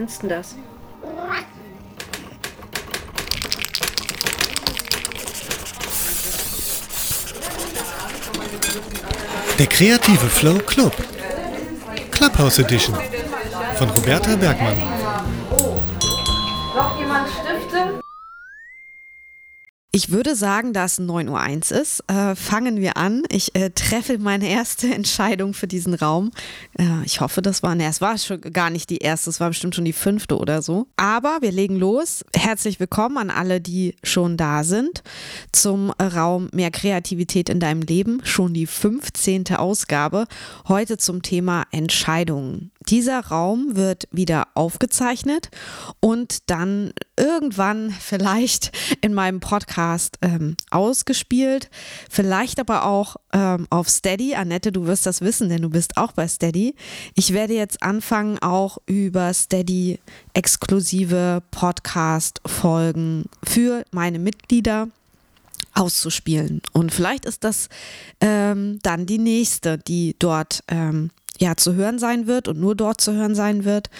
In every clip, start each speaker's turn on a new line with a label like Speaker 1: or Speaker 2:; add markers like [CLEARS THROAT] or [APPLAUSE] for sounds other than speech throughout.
Speaker 1: findest du das?
Speaker 2: Der kreative Flow Club. Clubhouse Edition von Roberta Bergmann.
Speaker 3: Ich würde sagen, da es 9.01 Uhr ist, äh, fangen wir an. Ich äh, treffe meine erste [LAUGHS] Entscheidung für diesen Raum. Äh, ich hoffe, das war, ne, es war schon gar nicht die erste, es war bestimmt schon die fünfte oder so. Aber wir legen los. Herzlich willkommen an alle, die schon da sind zum Raum Mehr Kreativität in deinem Leben. Schon die 15. Ausgabe. Heute zum Thema Entscheidungen. Dieser Raum wird wieder aufgezeichnet und dann irgendwann [LAUGHS] vielleicht in meinem Podcast ähm, ausgespielt. Vielleicht aber auch ähm, auf Steady. Annette, du wirst das wissen, denn du bist auch bei Steady. Ich werde jetzt anfangen, auch über Steady exklusive Podcast-Folgen für meine Mitglieder auszuspielen. Und vielleicht ist das ähm, dann die nächste, die dort ähm, ja zu hören sein wird und nur dort zu hören sein wird.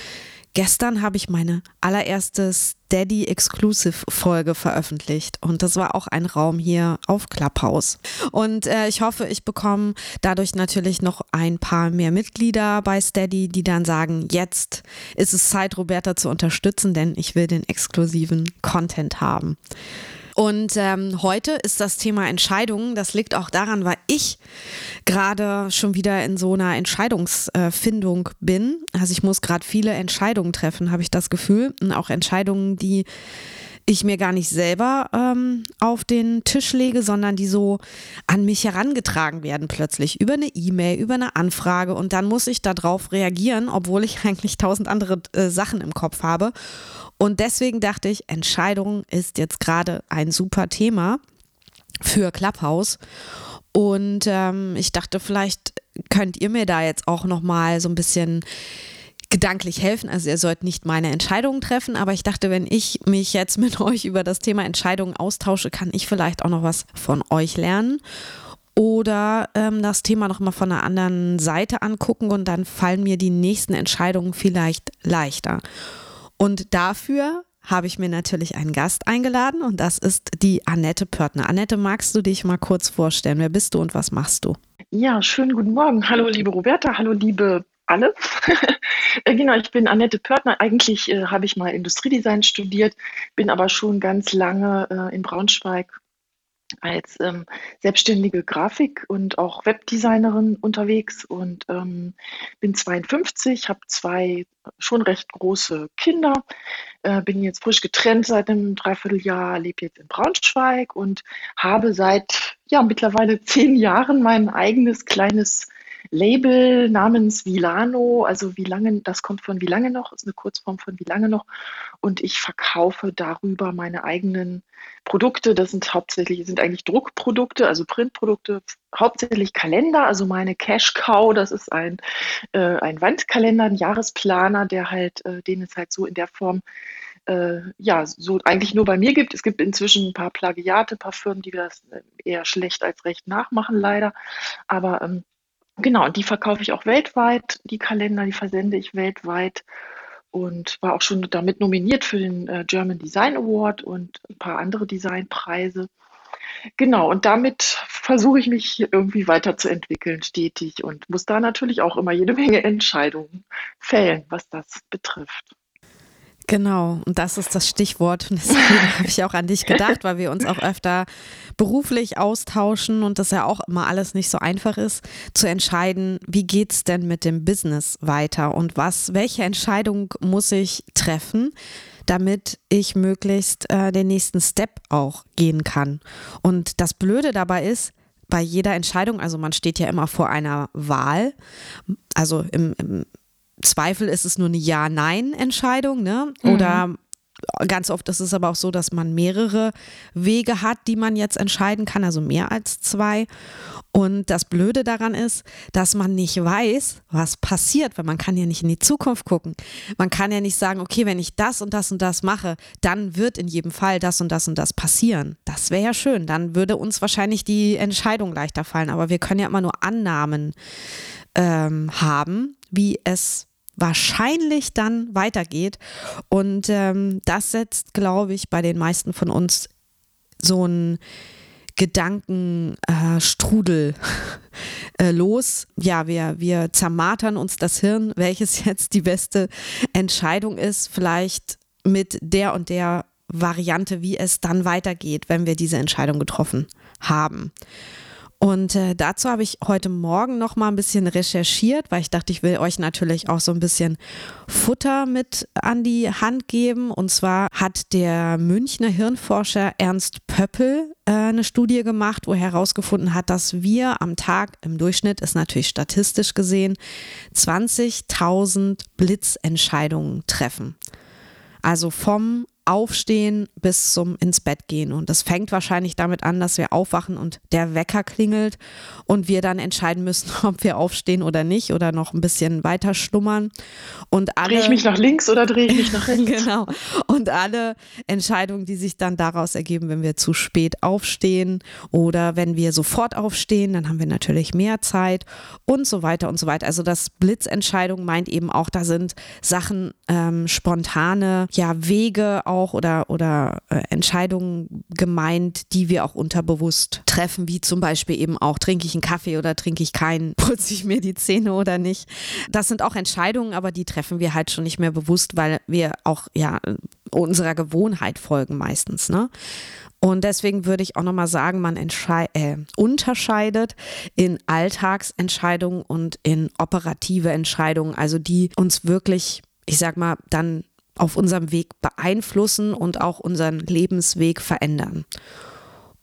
Speaker 3: Gestern habe ich meine allererste Steady Exclusive Folge veröffentlicht und das war auch ein Raum hier auf Clubhouse. Und äh, ich hoffe, ich bekomme dadurch natürlich noch ein paar mehr Mitglieder bei Steady, die dann sagen, jetzt ist es Zeit, Roberta zu unterstützen, denn ich will den exklusiven Content haben. Und ähm, heute ist das Thema Entscheidungen. Das liegt auch daran, weil ich gerade schon wieder in so einer Entscheidungsfindung bin. Also ich muss gerade viele Entscheidungen treffen, habe ich das Gefühl. Und auch Entscheidungen, die ich mir gar nicht selber ähm, auf den Tisch lege, sondern die so an mich herangetragen werden plötzlich über eine E-Mail, über eine Anfrage und dann muss ich darauf reagieren, obwohl ich [LAUGHS] eigentlich tausend andere äh, Sachen im Kopf habe. Und deswegen dachte ich, Entscheidung ist jetzt gerade ein super Thema für Clubhouse. Und ähm, ich dachte, vielleicht könnt ihr mir da jetzt auch noch mal so ein bisschen gedanklich helfen. Also ihr sollt nicht meine Entscheidungen treffen, aber ich dachte, wenn ich mich jetzt mit [LAUGHS] euch über das Thema Entscheidungen austausche, kann ich vielleicht auch noch was von euch lernen oder ähm, das Thema noch mal von einer anderen Seite angucken und dann fallen mir die nächsten Entscheidungen vielleicht leichter. Und dafür habe ich mir natürlich einen Gast eingeladen und das ist die Annette Pörtner. Annette, magst du dich mal kurz vorstellen? Wer bist du und was machst du?
Speaker 4: Ja, schönen guten Morgen. Hallo, liebe Roberta. Hallo, liebe alle. [LAUGHS] Äh, genau, ich bin Annette Pörtner. Eigentlich äh, habe ich mal Industriedesign studiert, bin aber schon ganz lange äh, in Braunschweig als ähm, selbstständige Grafik und auch Webdesignerin unterwegs und ähm, bin 52, habe zwei schon recht große Kinder, äh, bin jetzt frisch getrennt seit einem Dreivierteljahr, lebe jetzt in Braunschweig und habe seit ja mittlerweile [LAUGHS] zehn Jahren mein eigenes kleines Label namens Vilano, also wie lange, das kommt von wie lange noch, ist eine Kurzform von wie lange noch. Und ich verkaufe darüber meine eigenen Produkte. Das sind hauptsächlich, sind eigentlich Druckprodukte, also Printprodukte, hauptsächlich Kalender, also meine Cash Cow, das ist ein, äh, ein Wandkalender, ein Jahresplaner, der halt, äh, den es halt so in der Form äh, ja, so eigentlich nur bei mir gibt. Es gibt inzwischen ein paar Plagiate, ein paar Firmen, die das äh, eher schlecht als recht nachmachen, leider. Aber ähm, Genau, und die verkaufe ich auch weltweit, die Kalender, die versende ich weltweit und war auch schon damit nominiert für den äh, German Design Award und ein paar andere Designpreise. Genau, und damit versuche ich mich irgendwie weiterzuentwickeln, stetig und muss da natürlich auch immer jede Menge Entscheidungen fällen, was das betrifft.
Speaker 3: Genau, und das ist das Stichwort. Und deswegen [LAUGHS] habe ich auch an dich gedacht, weil wir uns auch öfter beruflich austauschen und das ja auch immer alles nicht so einfach ist, zu entscheiden, wie geht es denn mit dem Business weiter und was, welche Entscheidung muss ich treffen, damit ich möglichst äh, den nächsten Step auch gehen kann. Und das Blöde dabei ist, bei jeder Entscheidung, also man steht ja immer vor einer Wahl, also im, im Zweifel ist es nur eine Ja-Nein-Entscheidung, ne? Oder mhm. ganz oft ist es aber auch so, dass man mehrere Wege hat, die man jetzt entscheiden kann, also mehr als zwei. Und das Blöde daran ist, dass man nicht weiß, was passiert, weil man kann ja nicht in die Zukunft gucken. Man kann ja nicht sagen, okay, wenn ich das und das und das mache, dann wird in jedem Fall das und das und das passieren. Das wäre ja schön. Dann würde uns wahrscheinlich die Entscheidung leichter fallen. Aber wir können ja immer nur Annahmen ähm, haben, wie es wahrscheinlich dann weitergeht. Und ähm, das setzt, glaube ich, bei den meisten von uns so ein Gedankenstrudel äh, [LAUGHS] äh, los. Ja, wir, wir zermartern uns das Hirn, [LAUGHS] welches jetzt die beste Entscheidung ist. Vielleicht mit der und der Variante, wie es dann weitergeht, wenn wir diese Entscheidung getroffen haben. Und äh, dazu habe ich heute Morgen noch mal ein bisschen recherchiert, weil ich dachte, ich will euch natürlich auch so ein bisschen Futter mit an die Hand geben. Und zwar hat der Münchner Hirnforscher Ernst Pöppel äh, eine Studie gemacht, wo er herausgefunden hat, dass wir am Tag im Durchschnitt, ist natürlich statistisch gesehen, 20.000 Blitzentscheidungen treffen. Also vom Aufstehen bis zum ins Bett gehen. Und das fängt wahrscheinlich damit an, dass wir aufwachen und der Wecker klingelt und wir dann entscheiden müssen, [LAUGHS] ob wir aufstehen oder nicht oder noch ein bisschen weiter schlummern. Und alle,
Speaker 4: drehe ich mich nach links oder drehe ich mich nach [LAUGHS] rechts?
Speaker 3: genau. Und alle Entscheidungen, die sich dann daraus ergeben, wenn wir zu spät aufstehen oder wenn wir sofort aufstehen, dann haben wir natürlich mehr Zeit und so weiter und so weiter. Also das Blitzentscheidung meint eben auch, da sind Sachen ähm, spontane, ja, Wege auch oder, oder äh, Entscheidungen gemeint, die wir auch unterbewusst treffen, wie zum Beispiel eben auch, trinke ich einen Kaffee oder trinke ich keinen, [LAUGHS] putze ich mir die Zähne oder nicht. Das sind auch Entscheidungen, aber die treffen wir halt schon nicht mehr bewusst, weil wir auch ja unserer Gewohnheit folgen meistens. Ne? Und deswegen würde ich auch nochmal sagen, man äh, unterscheidet in Alltagsentscheidungen und in operative Entscheidungen, also die uns wirklich, ich sag mal, dann auf unserem Weg beeinflussen und auch unseren Lebensweg verändern.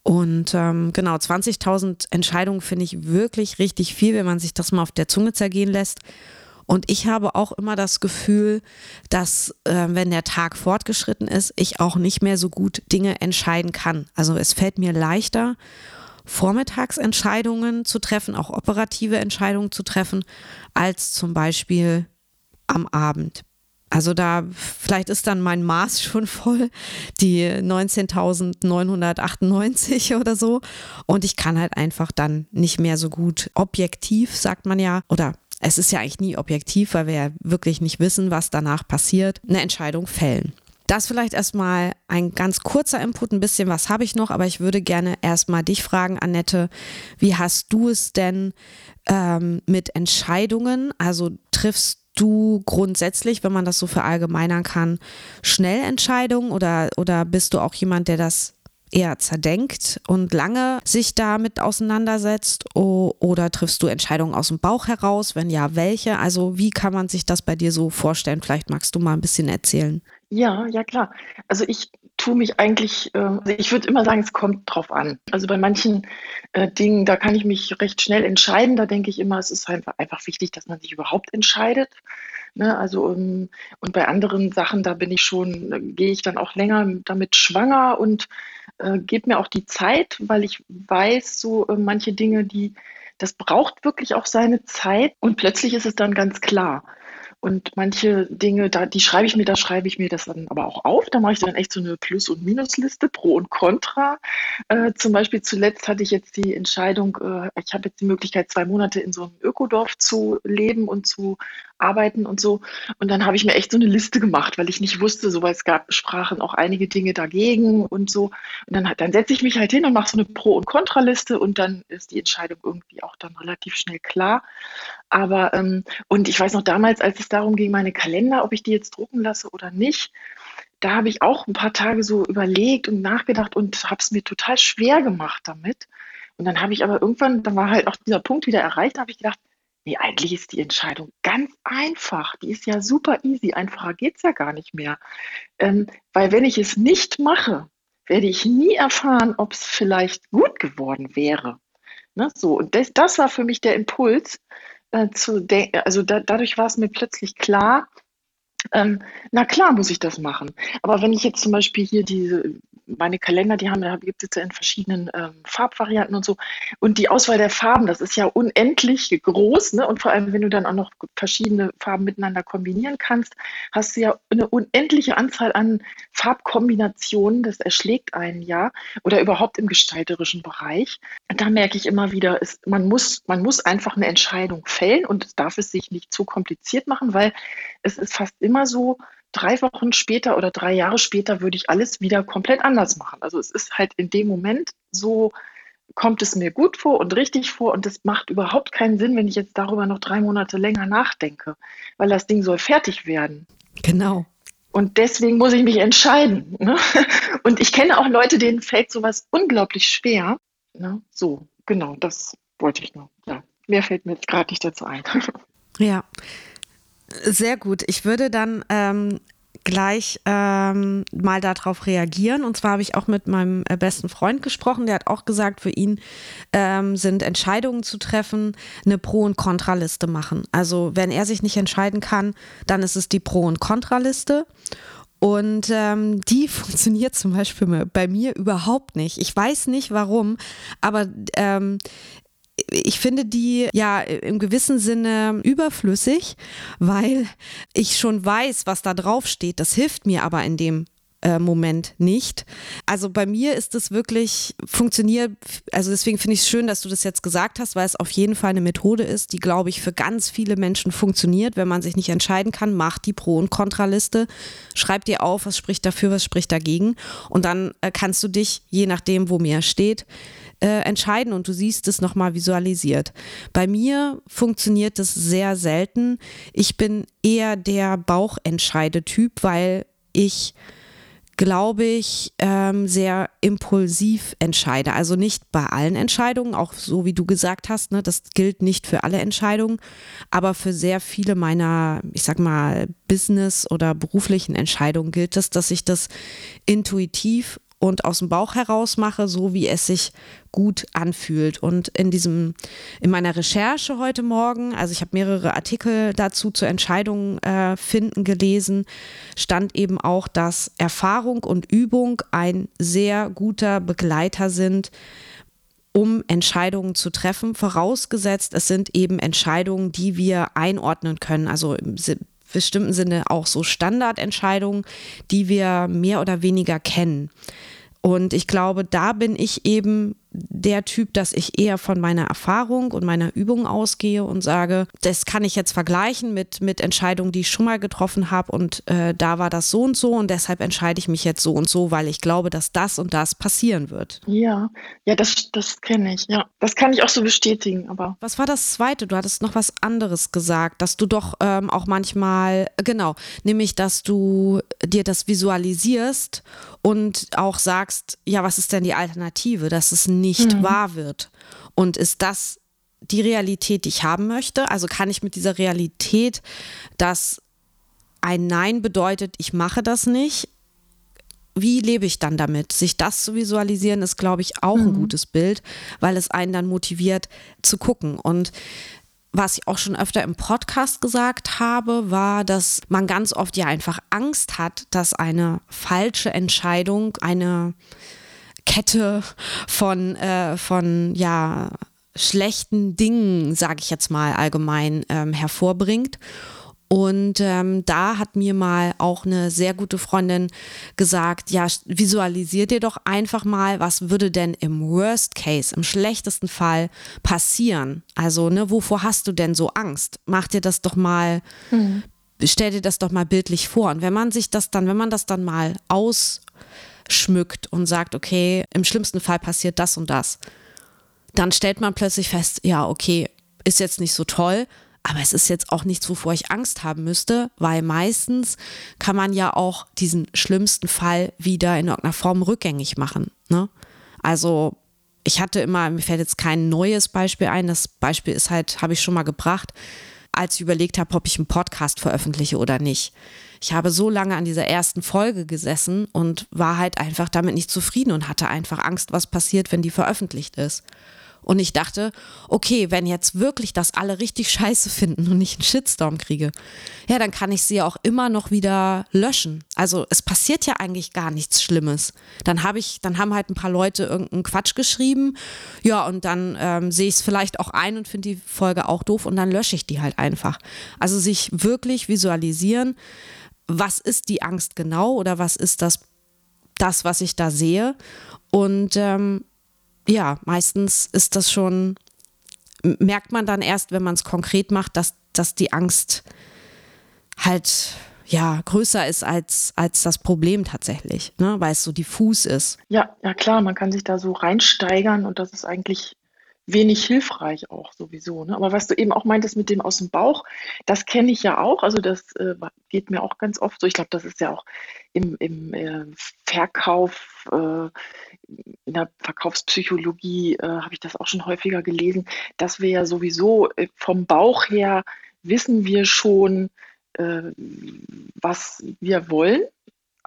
Speaker 3: Und ähm, genau, 20.000 Entscheidungen finde ich wirklich richtig viel, wenn man sich das mal auf der Zunge zergehen lässt. Und ich habe auch immer das Gefühl, dass äh, wenn der Tag fortgeschritten ist, ich auch nicht mehr so gut Dinge entscheiden kann. Also es fällt mir leichter, Vormittagsentscheidungen zu treffen, auch operative Entscheidungen zu treffen, als zum Beispiel am Abend. Also da, vielleicht ist dann mein Maß [LAUGHS] schon voll, die 19.998 oder so. Und ich kann halt einfach dann nicht mehr so gut objektiv, sagt man ja, oder es ist ja eigentlich nie objektiv, weil wir ja wirklich nicht wissen, was danach passiert, eine Entscheidung fällen. Das vielleicht erstmal ein ganz kurzer Input, ein bisschen was habe ich noch, aber ich würde gerne erstmal dich fragen, Annette, wie hast du es denn ähm, mit Entscheidungen? Also triffst du grundsätzlich, wenn man das so verallgemeinern kann, schnell Entscheidungen oder, oder bist du auch jemand, der das eher zerdenkt und lange sich damit auseinandersetzt oder triffst du Entscheidungen aus dem Bauch heraus? Wenn ja, welche? Also wie kann man sich das bei dir so vorstellen? Vielleicht magst du mal ein bisschen erzählen.
Speaker 4: Ja, ja klar. Also ich tue mich eigentlich, äh, also ich würde immer sagen, es kommt drauf an. Also bei manchen äh, Dingen, da kann ich mich recht schnell entscheiden. Da denke ich immer, es ist einfach, einfach wichtig, dass man sich überhaupt entscheidet. Ne? Also um, ähm, und bei anderen Sachen, da bin ich schon, äh, gehe ich dann auch länger damit schwanger und äh, gebe mir auch die Zeit, weil ich weiß, so äh, manche Dinge, die das braucht wirklich auch seine Zeit und plötzlich ist es dann ganz klar. Und manche Dinge, da, die schreibe ich mir, da schreibe ich mir das dann aber auch auf. Da mache ich dann echt so eine Plus- und Minusliste, Pro und Contra. Äh, zum Beispiel zuletzt hatte ich jetzt die Entscheidung, äh, ich habe jetzt die Möglichkeit, zwei Monate in so einem Ökodorf zu leben und zu arbeiten und so. Und dann habe ich mir echt so eine Liste gemacht, weil ich nicht wusste, so weil es gab, sprachen auch einige Dinge dagegen und so. Und dann, dann setze ich mich halt hin und mache so eine Pro- und Kontraliste und dann ist die Entscheidung irgendwie auch dann relativ schnell klar. Aber, ähm, und ich weiß noch damals, als es darum ging, meine Kalender, ob ich die jetzt drucken lasse oder nicht, da habe ich auch ein paar Tage so überlegt und nachgedacht und habe es mir total schwer gemacht damit. Und dann habe ich aber irgendwann, da war halt auch dieser Punkt wieder erreicht, da habe ich gedacht, nee, eigentlich ist die Entscheidung ganz einfach. Die ist ja super easy. Einfacher geht es ja gar nicht mehr. Ähm, weil wenn ich es nicht mache, werde ich nie erfahren, ob es vielleicht gut geworden wäre. Ne, so, und das, das war für mich der Impuls, äh, zu also da, dadurch war es mir plötzlich klar, ähm, na klar muss ich das machen. Aber wenn ich jetzt zum Beispiel hier diese meine Kalender, die haben, gibt es ja in verschiedenen ähm, Farbvarianten und so. Und die Auswahl der Farben, das ist ja unendlich groß. Ne? Und vor allem, wenn du dann auch noch verschiedene Farben miteinander kombinieren kannst, hast du ja eine unendliche Anzahl an Farbkombinationen. Das erschlägt einen ja. Oder überhaupt im gestalterischen Bereich. Da merke ich immer wieder, ist, man, muss, man muss einfach eine Entscheidung fällen und darf es sich nicht zu kompliziert machen, weil es ist fast immer so, drei Wochen später oder drei Jahre später würde ich alles wieder komplett anders machen. Also es ist halt in dem Moment so, kommt es mir gut vor und richtig vor und es macht überhaupt keinen Sinn, wenn ich jetzt darüber noch drei Monate länger nachdenke, weil das Ding soll fertig werden.
Speaker 3: Genau.
Speaker 4: Und deswegen muss ich mich entscheiden. Ne? [LAUGHS] Und ich kenne auch Leute, denen fällt sowas unglaublich schwer. Ne? So, genau, das wollte ich noch. Ja, mehr fällt mir jetzt gerade nicht dazu ein. [LAUGHS]
Speaker 3: Ja, sehr gut. Ich würde dann ähm, gleich ähm, mal darauf reagieren. Und zwar habe ich auch mit meinem äh, besten Freund gesprochen. Der hat auch gesagt, für ihn ähm, sind Entscheidungen zu treffen eine Pro- und Kontraliste machen. Also wenn er sich nicht entscheiden kann, dann ist es die Pro- und Kontraliste. Und ähm, die [LAUGHS] funktioniert zum Beispiel bei mir überhaupt nicht. Ich weiß nicht warum, aber ähm, ich finde die ja im gewissen Sinne überflüssig, weil ich schon weiß, was da drauf steht. Das hilft mir aber in dem äh, Moment nicht. Also bei mir ist es wirklich funktioniert, also deswegen finde ich es schön, dass du das jetzt gesagt hast, weil es auf jeden Fall eine Methode ist, die, glaube ich, für ganz viele Menschen funktioniert. Wenn man sich nicht entscheiden kann, macht die Pro- und Kontraliste, schreib dir auf, was spricht dafür, was spricht dagegen und dann äh, kannst du dich, je nachdem, wo mir steht, äh, entscheiden und du siehst es nochmal visualisiert. Bei mir funktioniert es sehr selten. Ich bin eher der Bauchentscheidetyp, weil ich glaube ich, ähm, sehr impulsiv entscheide. Also nicht bei allen Entscheidungen, auch so wie du gesagt hast, ne, das gilt nicht für alle Entscheidungen, aber für sehr viele meiner, ich sag mal, Business- oder beruflichen Entscheidungen gilt es, dass ich das intuitiv und aus dem Bauch heraus mache, so wie es sich gut anfühlt. Und in diesem, in meiner Recherche heute Morgen, also ich habe mehrere Artikel dazu zur Entscheidung äh, finden gelesen, stand eben auch, dass Erfahrung und Übung ein sehr guter Begleiter sind, um Entscheidungen zu treffen, vorausgesetzt, es sind eben Entscheidungen, die wir einordnen können, also bestimmten Sinne auch so Standardentscheidungen, die wir mehr oder weniger kennen. Und ich glaube, da bin ich eben der Typ, dass ich eher von meiner Erfahrung und meiner Übung ausgehe und sage, das kann ich jetzt vergleichen mit, mit Entscheidungen, die ich schon mal getroffen habe und äh, da war das so und so und deshalb entscheide ich mich jetzt so und so, weil ich glaube, dass das und das passieren wird.
Speaker 4: Ja, ja, das, das kenne ich, ja. Das kann ich auch so bestätigen, aber.
Speaker 3: Was war das zweite? Du hattest noch was anderes gesagt, dass du doch ähm, auch manchmal, genau, nämlich, dass du dir das visualisierst und auch sagst, ja, was ist denn die Alternative? Dass es nicht mhm. wahr wird. Und ist das die Realität, die ich haben möchte? Also kann ich mit dieser Realität, dass ein Nein bedeutet, ich mache das nicht, wie lebe ich dann damit? Sich das zu visualisieren, ist, glaube ich, auch mhm. ein gutes Bild, weil es einen dann motiviert zu gucken. Und was ich auch schon öfter im Podcast gesagt habe, war, dass man ganz oft ja einfach Angst hat, dass eine falsche Entscheidung eine Kette von, äh, von ja, schlechten Dingen, sage ich jetzt mal allgemein, ähm, hervorbringt. Und ähm, da hat mir mal auch eine sehr gute Freundin gesagt, ja, visualisier dir doch einfach mal, was würde denn im Worst Case, im schlechtesten Fall passieren? Also, ne, wovor hast du denn so Angst? Mach dir das doch mal, mhm. stell dir das doch mal bildlich vor. Und wenn man sich das dann, wenn man das dann mal ausschmückt und sagt, okay, im schlimmsten Fall passiert das und das, dann stellt man plötzlich fest, ja, okay, ist jetzt nicht so toll, aber es ist jetzt auch nichts, wovor ich Angst haben müsste, weil meistens kann man ja auch diesen schlimmsten Fall wieder in irgendeiner Form rückgängig machen. Ne? Also ich hatte immer, mir fällt jetzt kein neues Beispiel ein, das Beispiel ist halt, habe ich schon mal gebracht, als ich überlegt habe, ob ich einen Podcast veröffentliche oder nicht. Ich habe so lange an dieser ersten Folge gesessen und war halt einfach damit nicht zufrieden und hatte einfach Angst, was passiert, wenn die veröffentlicht ist. Und ich dachte, okay, wenn jetzt wirklich das alle richtig scheiße finden und ich einen Shitstorm kriege, ja, dann kann ich sie auch immer noch wieder löschen. Also es passiert ja eigentlich gar nichts Schlimmes. Dann habe ich, dann haben halt ein paar Leute irgendeinen Quatsch geschrieben, ja, und dann ähm, sehe ich es vielleicht auch ein und finde die Folge auch doof und dann lösche ich die halt einfach. Also sich wirklich visualisieren, was ist die Angst genau oder was ist das, das was ich da sehe und ähm, ja, meistens ist das schon, merkt man dann erst, wenn man es konkret macht, dass, dass die Angst halt ja größer ist als, als das Problem tatsächlich, ne? weil es so diffus ist.
Speaker 4: Ja, ja klar, man kann sich da so reinsteigern und das ist eigentlich wenig hilfreich auch sowieso. Ne? Aber was du eben auch meintest mit dem aus dem Bauch, das kenne ich ja auch. Also das äh, geht mir auch ganz oft so. Ich glaube, das ist ja auch im, im äh, Verkauf, äh, in der Verkaufspsychologie äh, habe ich das auch schon häufiger gelesen, dass wir ja sowieso äh, vom Bauch her wissen wir schon, äh, was wir wollen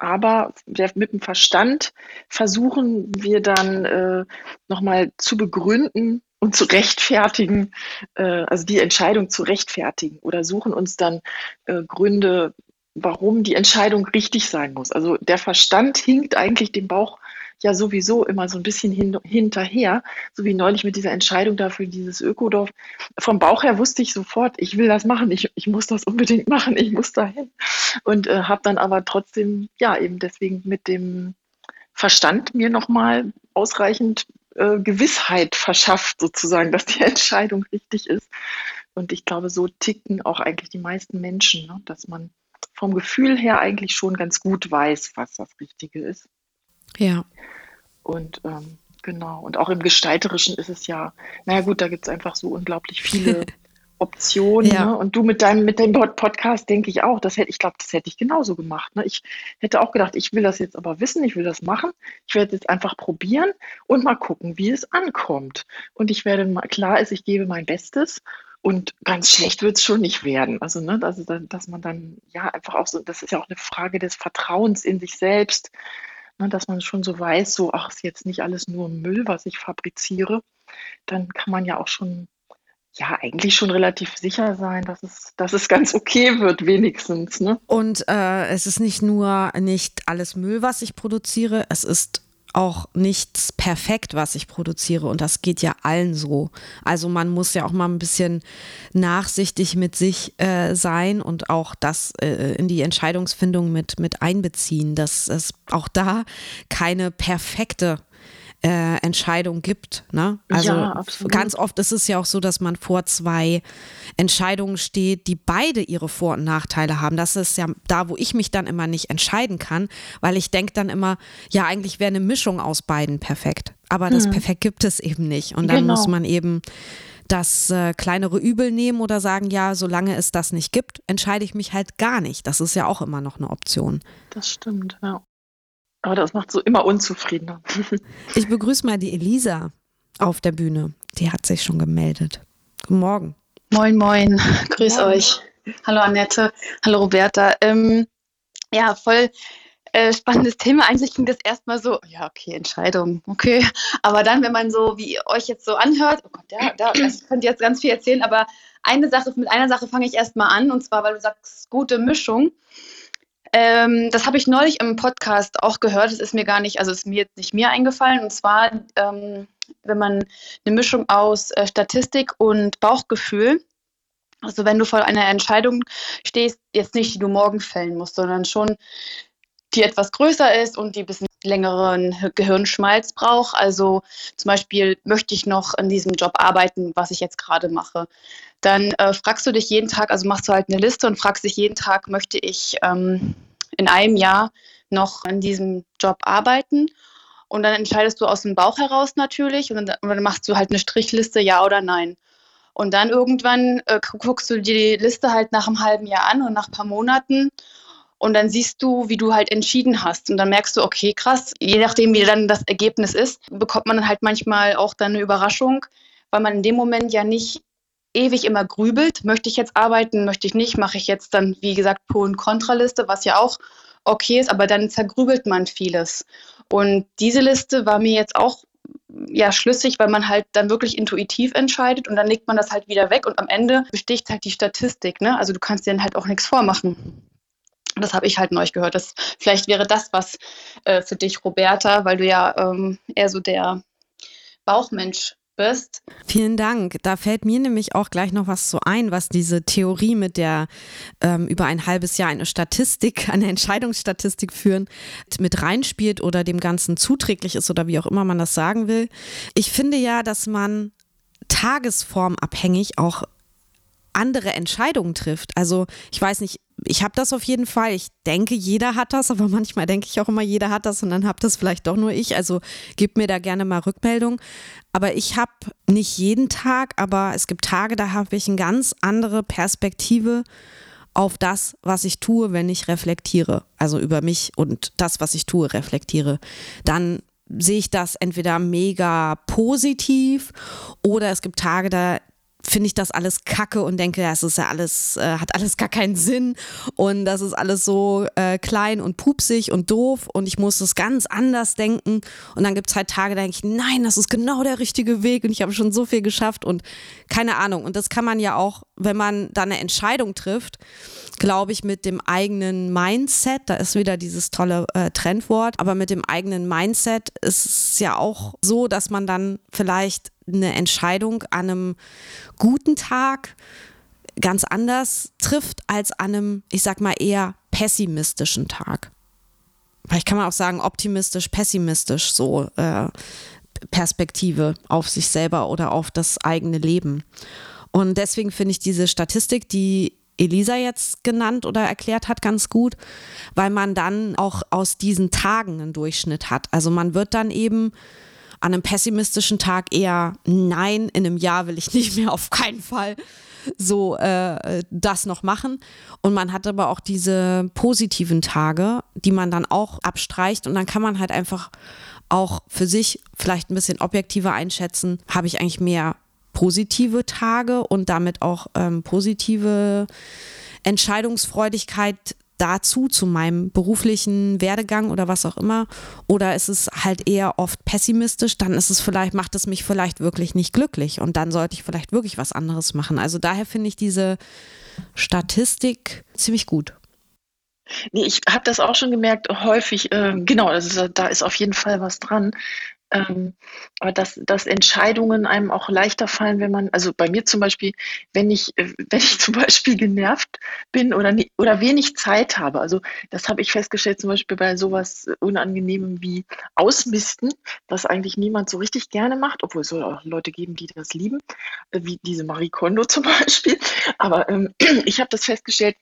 Speaker 4: aber mit dem Verstand versuchen wir dann äh, nochmal zu begründen, und zu rechtfertigen, äh, also die Entscheidung zu rechtfertigen oder suchen uns dann äh, Gründe, warum die Entscheidung richtig sein muss. Also der Verstand hinkt eigentlich dem Bauch ja sowieso immer so ein bisschen hin, hinterher, so wie neulich mit dieser Entscheidung dafür dieses Ökodorf. Vom Bauch her wusste ich sofort, ich will das machen, ich, ich muss das unbedingt machen, ich muss dahin. Und äh, habe dann aber trotzdem, ja, eben deswegen mit dem Verstand mir nochmal ausreichend äh, Gewissheit verschafft, sozusagen, dass die [LAUGHS] Entscheidung richtig ist. Und ich glaube, so ticken auch eigentlich die meisten Menschen, ne? dass man vom Gefühl her eigentlich schon ganz gut weiß, was das Richtige ist.
Speaker 3: Ja.
Speaker 4: Und ähm, genau, und auch im Gestalterischen ist es ja, naja gut, da gibt es einfach so unglaublich viele [LAUGHS] Optionen. Ja. Ne? Und du mit deinem, mit deinem Podcast denke ich auch, das hätte, ich glaube, das hätte ich genauso gemacht. Ne? Ich hätte auch gedacht, ich will das jetzt aber wissen, ich will das machen. Ich werde jetzt einfach probieren und mal gucken, wie es ankommt. Und ich werde mal, klar ist, ich gebe mein Bestes. Und ganz schlecht wird es schon nicht werden. Also, ne, dass, dass man dann ja einfach auch so, das ist ja auch eine Frage des Vertrauens in sich selbst, ne, dass man schon so weiß, so, ach, ist jetzt nicht alles nur Müll, was ich fabriziere. Dann kann man ja auch schon ja eigentlich schon relativ sicher sein, dass es, dass es ganz okay wird, wenigstens. Ne?
Speaker 3: Und äh, es ist nicht nur nicht alles Müll, was ich produziere, es ist auch nichts perfekt, was ich produziere. Und das geht ja allen so. Also man muss ja auch mal ein bisschen nachsichtig mit sich äh, sein und auch das äh, in die Entscheidungsfindung mit, mit einbeziehen, dass es auch da keine perfekte äh, Entscheidung gibt. Ne? Also ja, ganz oft ist es ja auch so, dass man vor zwei Entscheidungen steht, die beide ihre Vor- und Nachteile haben. Das ist ja da, wo ich mich dann immer nicht entscheiden kann, weil ich denke dann immer, ja, eigentlich wäre eine Mischung aus beiden perfekt. Aber hm. das Perfekt gibt es eben nicht. Und dann genau. muss man eben das äh, kleinere Übel nehmen oder sagen, ja, solange es das nicht gibt, entscheide ich mich halt gar nicht. Das ist ja auch immer noch eine Option.
Speaker 4: Das stimmt, ja. Aber das macht so immer unzufriedener. [LAUGHS]
Speaker 3: ich begrüße mal die Elisa auf der Bühne. Die hat sich schon gemeldet. Guten Morgen.
Speaker 1: Moin, moin. Grüß moin. euch. Hallo Annette. Hallo Roberta. Ähm, ja, voll äh, spannendes Thema. Eigentlich klingt das erstmal so, ja, okay, Entscheidung, okay. Aber dann, wenn man so, wie ihr euch jetzt so anhört, oh Gott, ja, da, ich könnte jetzt ganz viel erzählen, aber eine Sache, mit einer Sache fange ich erstmal an, und zwar, weil du sagst, gute Mischung. Ähm, das habe ich neulich im Podcast auch gehört. Es ist mir gar nicht, also ist mir jetzt nicht mir eingefallen. Und zwar, ähm, wenn man eine Mischung aus äh, Statistik und Bauchgefühl, also wenn du vor einer Entscheidung stehst, jetzt nicht, die du morgen fällen musst, sondern schon die etwas größer ist und die ein bisschen längeren Gehirnschmalz braucht. Also zum Beispiel möchte ich noch an diesem Job arbeiten, was ich jetzt gerade mache. Dann äh, fragst du dich jeden Tag, also machst du halt eine Liste und fragst dich jeden Tag, möchte ich ähm, in einem Jahr noch an diesem Job arbeiten? Und dann entscheidest du aus dem Bauch heraus natürlich und dann, und dann machst du halt eine Strichliste, ja oder nein. Und dann irgendwann äh, guckst du die Liste halt nach einem halben Jahr an und nach ein paar Monaten und dann siehst du, wie du halt entschieden hast. Und dann merkst du, okay, krass, je nachdem, wie dann das Ergebnis ist, bekommt man dann halt manchmal auch dann eine Überraschung, weil man in dem Moment ja nicht ewig immer grübelt, möchte ich jetzt arbeiten, möchte ich nicht, mache ich jetzt dann, wie gesagt, Pro- und Kontraliste, was ja auch okay ist, aber dann zergrübelt man vieles. Und diese Liste war mir jetzt auch ja schlüssig, weil man halt dann wirklich intuitiv entscheidet und dann legt man das halt wieder weg und am Ende besticht halt die Statistik. Ne? Also du kannst dir dann halt auch nichts vormachen. Das habe ich halt neu gehört. Das, vielleicht wäre das was äh, für dich, Roberta, weil du ja ähm, eher so der Bauchmensch bist.
Speaker 3: Vielen Dank. Da fällt mir nämlich auch gleich noch was so ein, was diese Theorie mit der ähm, über ein halbes Jahr eine Statistik, [LAUGHS] eine Entscheidungsstatistik führen, mit reinspielt oder dem Ganzen zuträglich ist oder wie auch immer man das sagen will. Ich finde ja, dass man tagesformabhängig auch andere Entscheidungen trifft. Also ich weiß nicht, ich habe das auf jeden Fall. Ich denke, jeder hat das, aber manchmal denke ich auch immer, jeder hat das und dann habe das vielleicht doch nur ich. Also gib mir da gerne mal Rückmeldung. Aber ich habe nicht jeden Tag, aber es gibt Tage, da habe ich eine ganz andere Perspektive auf das, was ich tue, wenn ich reflektiere. Also über mich und das, was ich tue, reflektiere. Dann sehe ich das entweder mega positiv oder es gibt Tage, da finde ich das alles kacke und denke, das ist ja alles, äh, hat alles gar keinen Sinn und das ist alles so äh, klein und pupsig und doof und ich muss es ganz anders denken. Und dann gibt es halt Tage, da denke ich, nein, das ist genau der richtige Weg und ich habe schon so viel geschafft und keine Ahnung. Und das kann man ja auch, wenn man da eine Entscheidung trifft, glaube ich, mit dem eigenen Mindset, da ist wieder dieses tolle äh, Trendwort, aber mit dem eigenen Mindset ist es ja auch so, dass man dann vielleicht eine Entscheidung an einem guten Tag ganz anders trifft als an einem, ich sag mal, eher pessimistischen Tag. Vielleicht kann man auch sagen, optimistisch, pessimistisch, so äh, Perspektive auf sich selber oder auf das eigene Leben. Und deswegen finde ich diese Statistik, die Elisa jetzt genannt oder erklärt hat, ganz gut, weil man dann auch aus diesen Tagen einen Durchschnitt hat. Also man wird dann eben an einem pessimistischen Tag eher nein, in einem Jahr will ich [LAUGHS] nicht mehr, auf keinen Fall so äh, das noch machen. Und man hat aber auch diese positiven Tage, die man dann auch abstreicht und dann kann man halt einfach auch für sich vielleicht ein bisschen objektiver einschätzen, habe ich eigentlich mehr positive Tage und damit auch ähm, positive Entscheidungsfreudigkeit dazu, zu meinem beruflichen Werdegang oder was auch immer? Oder ist es halt eher oft pessimistisch? Dann ist es vielleicht, macht es mich vielleicht wirklich nicht glücklich und dann sollte ich vielleicht wirklich was anderes machen. Also daher finde ich diese Statistik ziemlich gut.
Speaker 4: Nee, ich habe das auch schon gemerkt, häufig, äh, genau, also da ist auf jeden Fall was dran. Ähm, aber dass, dass Entscheidungen einem auch leichter fallen, wenn man, also bei mir zum Beispiel, wenn ich, äh, wenn ich [LAUGHS] zum Beispiel genervt bin oder, nie, oder wenig Zeit habe, also das habe ich festgestellt, zum Beispiel bei sowas Unangenehmem wie Ausmisten, was eigentlich niemand so richtig gerne macht, obwohl es soll auch Leute geben, die das lieben, äh, wie diese Marie Kondo [LAUGHS] zum Beispiel. Aber ähm, [CLEARS THROAT] ich habe das festgestellt,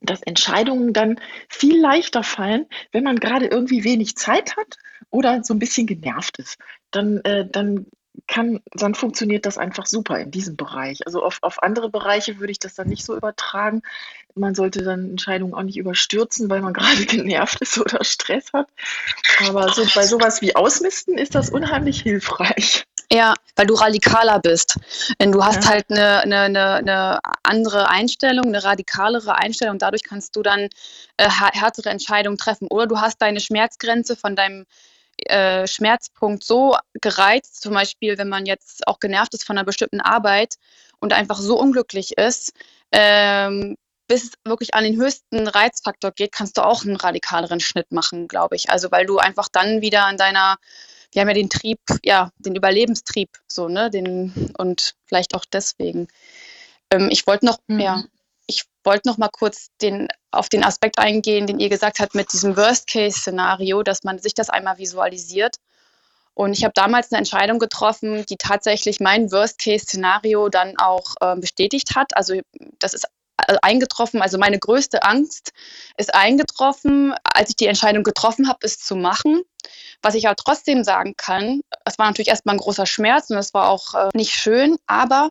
Speaker 4: dass Entscheidungen dann viel leichter fallen, wenn man gerade irgendwie wenig Zeit hat oder so ein bisschen genervt ist. Dann, äh, dann kann, dann funktioniert das einfach super in diesem Bereich. Also auf, auf andere Bereiche würde ich das dann nicht so übertragen. Man sollte dann Entscheidungen auch nicht überstürzen, weil man [LAUGHS] gerade genervt ist oder Stress hat. Aber so bei sowas wie Ausmisten ist das unheimlich hilfreich.
Speaker 1: Ja, weil du radikaler bist. Denn du hast ja. halt eine, eine, eine, eine, andere Einstellung, eine radikalere Einstellung. Dadurch kannst du dann äh, härtere Entscheidungen treffen. Oder du hast deine Schmerzgrenze von deinem äh, Schmerzpunkt so gereizt, zum Beispiel, wenn man jetzt auch genervt ist von einer bestimmten Arbeit und einfach so unglücklich ist, ähm, bis es wirklich an den höchsten Reizfaktor geht, kannst du auch einen radikaleren Schnitt machen, glaube ich. Also weil du einfach dann wieder an deiner wir haben ja den Trieb, ja, den Überlebenstrieb, so, ne, den, und vielleicht auch deswegen. Ähm, ich wollte noch, mhm. ja, ich wollte noch mal kurz den, auf den Aspekt eingehen, den ihr gesagt habt mit diesem Worst-Case-Szenario, dass man sich das einmal visualisiert. Und ich habe damals eine Entscheidung getroffen, die tatsächlich mein Worst-Case-Szenario dann auch äh, bestätigt hat. Also das ist eingetroffen, also meine größte Angst ist eingetroffen, als ich die Entscheidung getroffen habe, es zu machen. Was ich aber trotzdem sagen kann, es war natürlich erstmal ein großer Schmerz und es war auch äh, nicht schön, aber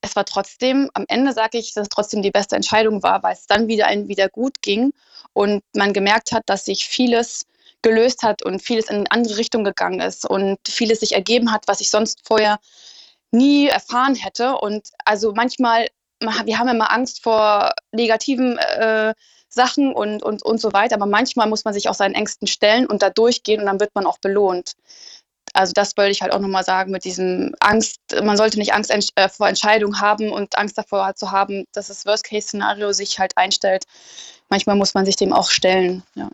Speaker 1: es war trotzdem, am Ende sage ich, dass es trotzdem die beste Entscheidung war, weil es dann wieder ein wieder gut ging und man gemerkt hat, dass sich vieles gelöst hat und vieles in eine andere Richtung gegangen ist und vieles sich ergeben hat, was ich sonst vorher nie erfahren hätte. Und also manchmal, wir haben immer Angst vor negativen äh, Sachen und, und, und so weiter. Aber manchmal muss man sich auch seinen Ängsten stellen und da durchgehen und dann wird man auch belohnt. also das wollte ich halt auch nochmal sagen mit diesem Angst, man sollte nicht Angst äh, vor Entscheidungen haben und Angst davor zu haben, dass das Worst-Case-Szenario sich halt einstellt. Manchmal muss man sich dem auch stellen, ja.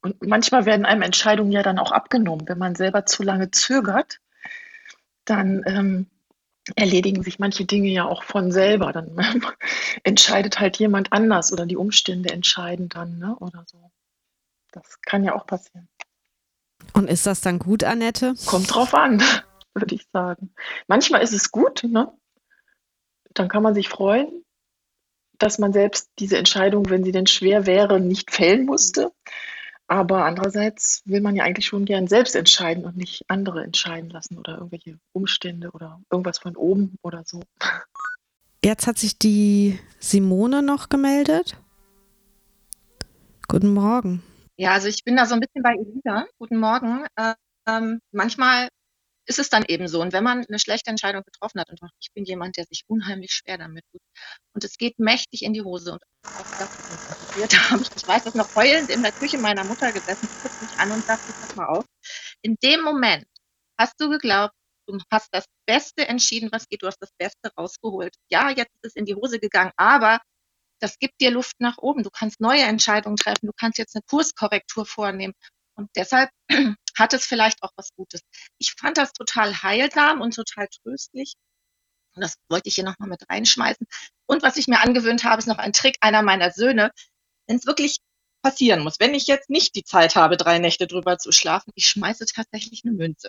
Speaker 4: Und manchmal werden einem Entscheidungen ja dann auch abgenommen. Wenn man selber zu lange zögert, dann ähm, erledigen sich manche Dinge ja auch von selber. Dann [LAUGHS] entscheidet halt jemand anders oder die Umstände entscheiden dann ne? oder so. Das kann ja auch passieren.
Speaker 3: Und ist das dann gut, Annette?
Speaker 4: Kommt drauf an, [LAUGHS] würde ich sagen. Manchmal ist es gut, ne? Dann kann man sich freuen, dass man selbst diese Entscheidung, wenn sie denn schwer wäre, nicht fällen musste. Aber andererseits will man ja eigentlich schon gern selbst entscheiden und nicht andere entscheiden lassen oder irgendwelche Umstände oder irgendwas von oben oder so.
Speaker 3: Jetzt hat sich die Simone noch gemeldet. Guten Morgen.
Speaker 5: Ja, also ich bin da so ein bisschen bei Elisa. Guten Morgen. Ähm, manchmal ist es dann eben so. Und wenn man eine schlechte Entscheidung getroffen hat, und ich bin jemand, der sich unheimlich schwer damit tut, und es geht mächtig in die Hose und auch das passiert [LAUGHS] habe, ich weiß das noch heulend in der Küche meiner Mutter gesessen, guckt mich an und sagt, pass mal auf. In dem Moment hast du geglaubt, du hast das Beste entschieden, was geht, du hast das Beste rausgeholt. Ja, jetzt ist es in die Hose gegangen, aber das gibt dir Luft nach oben. Du kannst neue Entscheidungen treffen, du kannst jetzt eine Kurskorrektur vornehmen. Und deshalb hat es vielleicht auch was Gutes. Ich fand das total heilsam und total tröstlich. Und das wollte ich hier nochmal mit reinschmeißen. Und was ich mir angewöhnt habe, ist noch ein Trick einer meiner Söhne. Wenn es wirklich passieren muss, wenn ich jetzt nicht die Zeit habe, drei Nächte drüber zu schlafen, ich schmeiße tatsächlich eine Münze.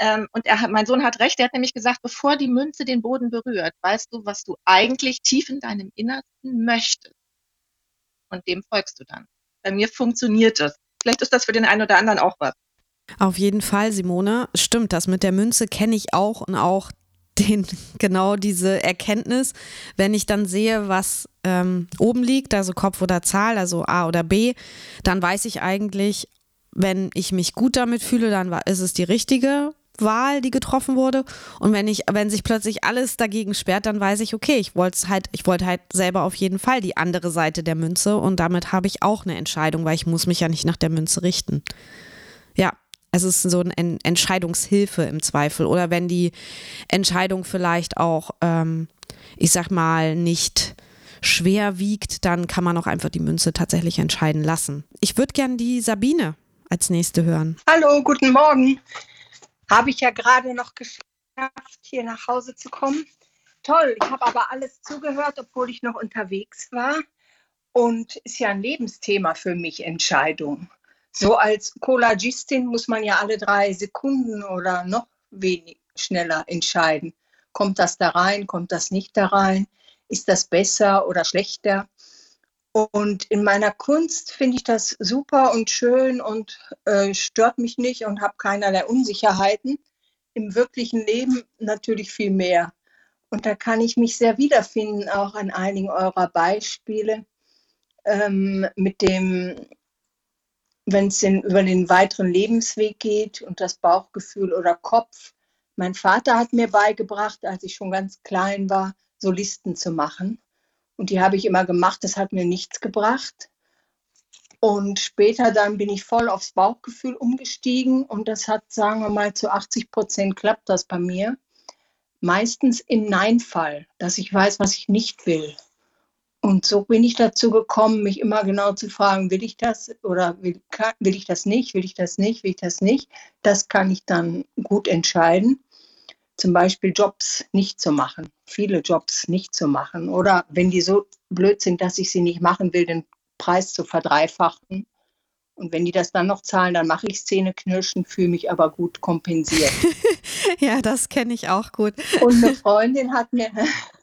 Speaker 5: Ähm, und er mein Sohn hat recht, er hat nämlich gesagt, bevor die Münze den Boden berührt, weißt du, was du eigentlich tief in deinem Innersten möchtest. Und dem folgst du dann. Bei mir funktioniert das. Vielleicht ist das für den einen oder anderen auch was.
Speaker 3: Auf jeden Fall, Simone. Stimmt, das mit der Münze kenne ich auch und auch [LAUGHS] den, genau diese Erkenntnis, wenn ich dann sehe, was ähm, oben liegt, also Kopf oder Zahl, also A oder B, dann weiß ich eigentlich, wenn ich mich gut damit fühle, dann ist es die richtige Wahl, die getroffen wurde. Und wenn ich, wenn sich plötzlich alles dagegen sperrt, dann weiß ich, okay, ich wollte halt, ich wollte halt selber auf jeden Fall die andere Seite der Münze und damit habe ich auch eine Entscheidung, weil ich muss mich ja nicht nach der Münze richten. Es ist so eine Entscheidungshilfe im Zweifel. Oder wenn die Entscheidung vielleicht auch, ähm, ich sag mal, nicht schwer wiegt, dann kann man auch einfach die Münze tatsächlich entscheiden lassen. Ich würde gern die Sabine als nächste hören.
Speaker 6: Hallo, guten Morgen. Habe ich ja gerade noch geschafft, hier nach Hause zu kommen. Toll, ich habe aber alles zugehört, obwohl ich noch unterwegs war. Und ist ja ein Lebensthema für mich, Entscheidung. So als Collagistin muss man ja alle drei Sekunden oder noch wenig schneller entscheiden. Kommt das da rein, kommt das nicht da rein? Ist das besser oder schlechter? Und in meiner Kunst finde ich das super und schön und äh, stört mich nicht und habe keinerlei Unsicherheiten. Im wirklichen Leben natürlich viel mehr. Und da kann ich mich sehr wiederfinden, auch an einigen eurer Beispiele ähm, mit dem, wenn es über den weiteren Lebensweg geht und das Bauchgefühl oder Kopf. Mein Vater hat mir beigebracht, als ich schon ganz klein war, so Listen zu machen. Und die habe ich immer gemacht, das hat mir nichts gebracht. Und später dann bin ich voll aufs Bauchgefühl umgestiegen und das hat, sagen wir mal, zu 80 Prozent klappt das bei mir. Meistens im Nein-Fall, dass ich weiß, was ich nicht will. Und so bin ich dazu gekommen, mich immer genau zu fragen, will ich das oder will, will ich das nicht, will ich das nicht, will ich das nicht. Das kann ich dann gut entscheiden zum Beispiel Jobs nicht zu machen, viele Jobs nicht zu machen oder wenn die so blöd sind, dass ich sie nicht machen will, den Preis zu verdreifachen. Und wenn die das dann noch zahlen, dann mache ich Zähne knirschen, fühle mich aber gut kompensiert. [LAUGHS]
Speaker 3: ja, das kenne ich auch gut.
Speaker 6: Und eine Freundin hat mir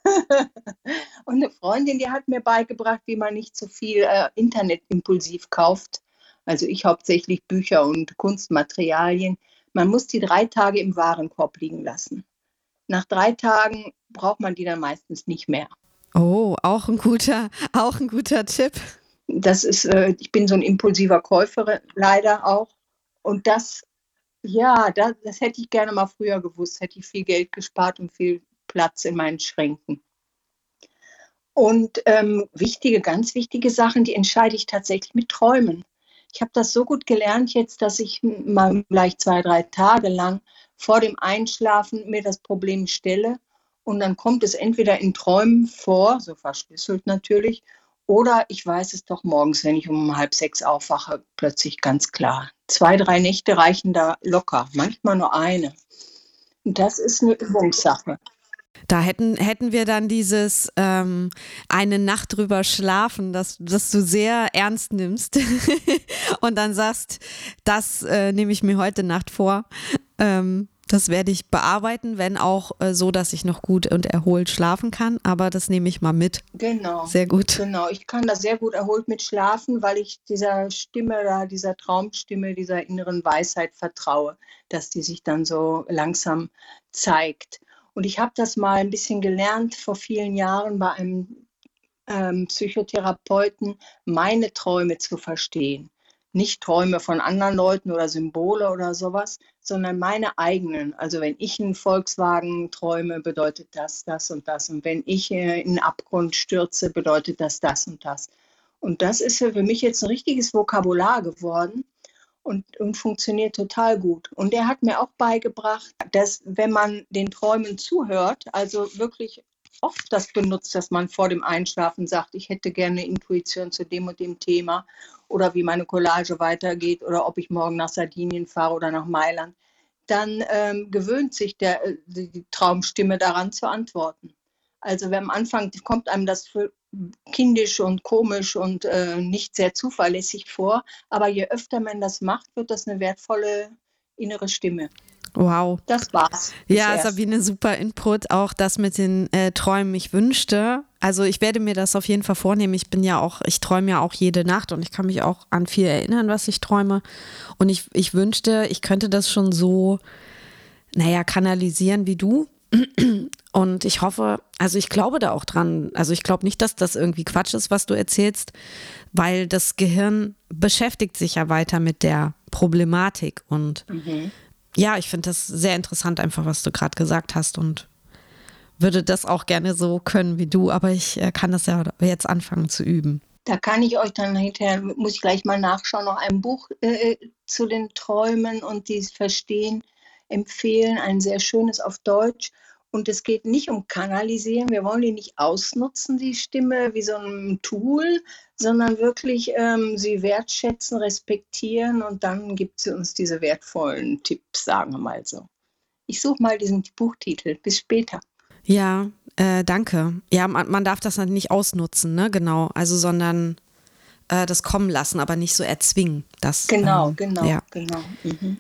Speaker 6: [LAUGHS] und eine Freundin, die hat mir beigebracht, wie man nicht so viel äh, Internet impulsiv kauft. Also ich hauptsächlich Bücher und Kunstmaterialien man muss die drei Tage im Warenkorb liegen lassen. Nach drei Tagen braucht man die dann meistens nicht mehr.
Speaker 3: Oh, auch ein guter, auch ein guter Tipp.
Speaker 6: Das ist, äh, ich bin so ein impulsiver Käufer leider auch. Und das, ja, das, das hätte ich gerne mal früher gewusst. Hätte ich viel Geld gespart und viel Platz in meinen Schränken. Und ähm, wichtige, ganz wichtige Sachen, die entscheide ich tatsächlich mit Träumen. Ich habe das so gut gelernt jetzt, dass ich mal gleich zwei, drei Tage lang vor dem Einschlafen mir das Problem stelle und dann kommt es entweder in Träumen vor, so verschlüsselt natürlich, oder ich weiß es doch morgens, wenn ich um halb sechs aufwache, plötzlich ganz klar. Zwei, drei Nächte reichen da locker, manchmal nur eine. Und das ist eine Übungssache.
Speaker 3: Da hätten, hätten wir dann dieses ähm, eine Nacht drüber schlafen, dass, dass du sehr ernst nimmst [LAUGHS] und dann sagst, das äh, nehme ich mir heute Nacht vor. Ähm, das werde ich bearbeiten, wenn auch äh, so, dass ich noch gut und erholt schlafen kann. Aber das nehme ich mal mit.
Speaker 6: Genau.
Speaker 3: Sehr gut.
Speaker 6: Genau, ich kann da sehr gut erholt mit schlafen, weil ich dieser Stimme da, dieser Traumstimme, dieser inneren Weisheit vertraue, dass die sich dann so langsam zeigt. Und ich habe das mal ein bisschen gelernt vor vielen Jahren bei einem ähm, Psychotherapeuten, meine Träume zu verstehen. Nicht Träume von anderen Leuten oder Symbole oder sowas, sondern meine eigenen. Also wenn ich einen Volkswagen träume, bedeutet das das und das. Und wenn ich in einen Abgrund stürze, bedeutet das das und das. Und das ist für mich jetzt ein richtiges Vokabular geworden und, und funktioniert total gut. Und er hat mir auch beigebracht, dass wenn man den Träumen zuhört, also wirklich oft das benutzt, dass man vor dem Einschlafen sagt, ich hätte gerne Intuition zu dem und dem Thema oder wie meine Collage weitergeht oder ob ich morgen nach Sardinien fahre oder nach Mailand, dann ähm, gewöhnt sich der, äh, die Traumstimme daran zu antworten. Also wenn am Anfang kommt einem das kindisch und komisch und äh, nicht sehr zuverlässig vor, aber je öfter man das macht, wird das eine wertvolle innere Stimme.
Speaker 3: Wow.
Speaker 6: Das war's.
Speaker 3: Ja, Sabine, super Input. Auch das mit den äh, Träumen. Ich wünschte, also ich werde mir das auf jeden Fall vornehmen. Ich bin ja auch, ich träume ja auch jede Nacht und ich kann mich auch an viel erinnern, was ich träume. Und ich, ich wünschte, ich könnte das schon so, naja, kanalisieren wie du. Und ich hoffe, also ich glaube da auch dran. Also ich glaube nicht, dass das irgendwie Quatsch ist, was du erzählst, weil das Gehirn beschäftigt sich ja weiter mit der Problematik und mhm ja, ich finde das sehr interessant, einfach was du gerade gesagt hast und würde das auch gerne so können wie du, aber ich äh, kann das ja jetzt anfangen zu üben.
Speaker 6: Da kann ich euch dann hinterher, muss ich gleich mal nachschauen, noch ein Buch äh, zu den Träumen und die Verstehen empfehlen, ein sehr schönes auf Deutsch. Und es geht nicht um Kanalisieren. Wir wollen die nicht ausnutzen, die Stimme, wie so ein Tool, sondern wirklich ähm, sie wertschätzen, respektieren und dann gibt sie uns diese wertvollen Tipps, sagen wir mal so. Ich suche mal diesen Buchtitel. Bis später.
Speaker 3: Ja, äh, danke. Ja, man, man, darf das nicht ausnutzen, ne? Genau. Also, sondern äh, das kommen lassen, aber nicht so erzwingen. Das,
Speaker 6: genau, ähm, genau, ja. genau. Mhm.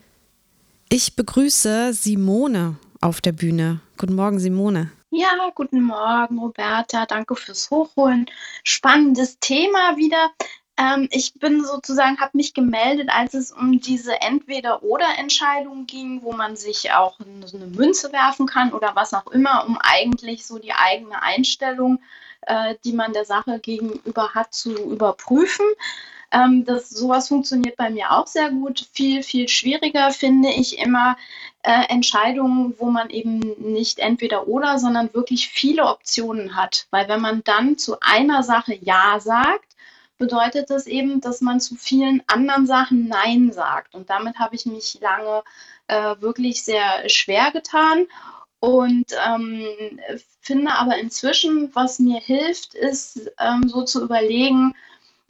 Speaker 3: Ich begrüße Simone auf der Bühne. Guten Morgen, Simone.
Speaker 1: Ja, guten Morgen, Roberta. Danke fürs Hochholen. Spannendes Thema wieder. Ähm, ich bin sozusagen, habe mich gemeldet, als es um diese Entweder-Oder-Entscheidung ging, wo man sich auch eine Münze werfen kann oder was auch immer, um eigentlich so die eigene Einstellung, äh, die man der Sache gegenüber hat, zu überprüfen. Ähm, das, sowas funktioniert bei mir auch sehr gut. Viel, viel schwieriger finde ich immer äh, Entscheidungen, wo man eben nicht entweder oder, sondern wirklich viele Optionen hat. Weil wenn man dann zu einer Sache Ja sagt, bedeutet das eben, dass man zu vielen anderen Sachen Nein sagt. Und damit habe ich mich lange äh, wirklich sehr schwer getan. Und ähm, finde aber inzwischen, was mir hilft, ist ähm, so zu überlegen,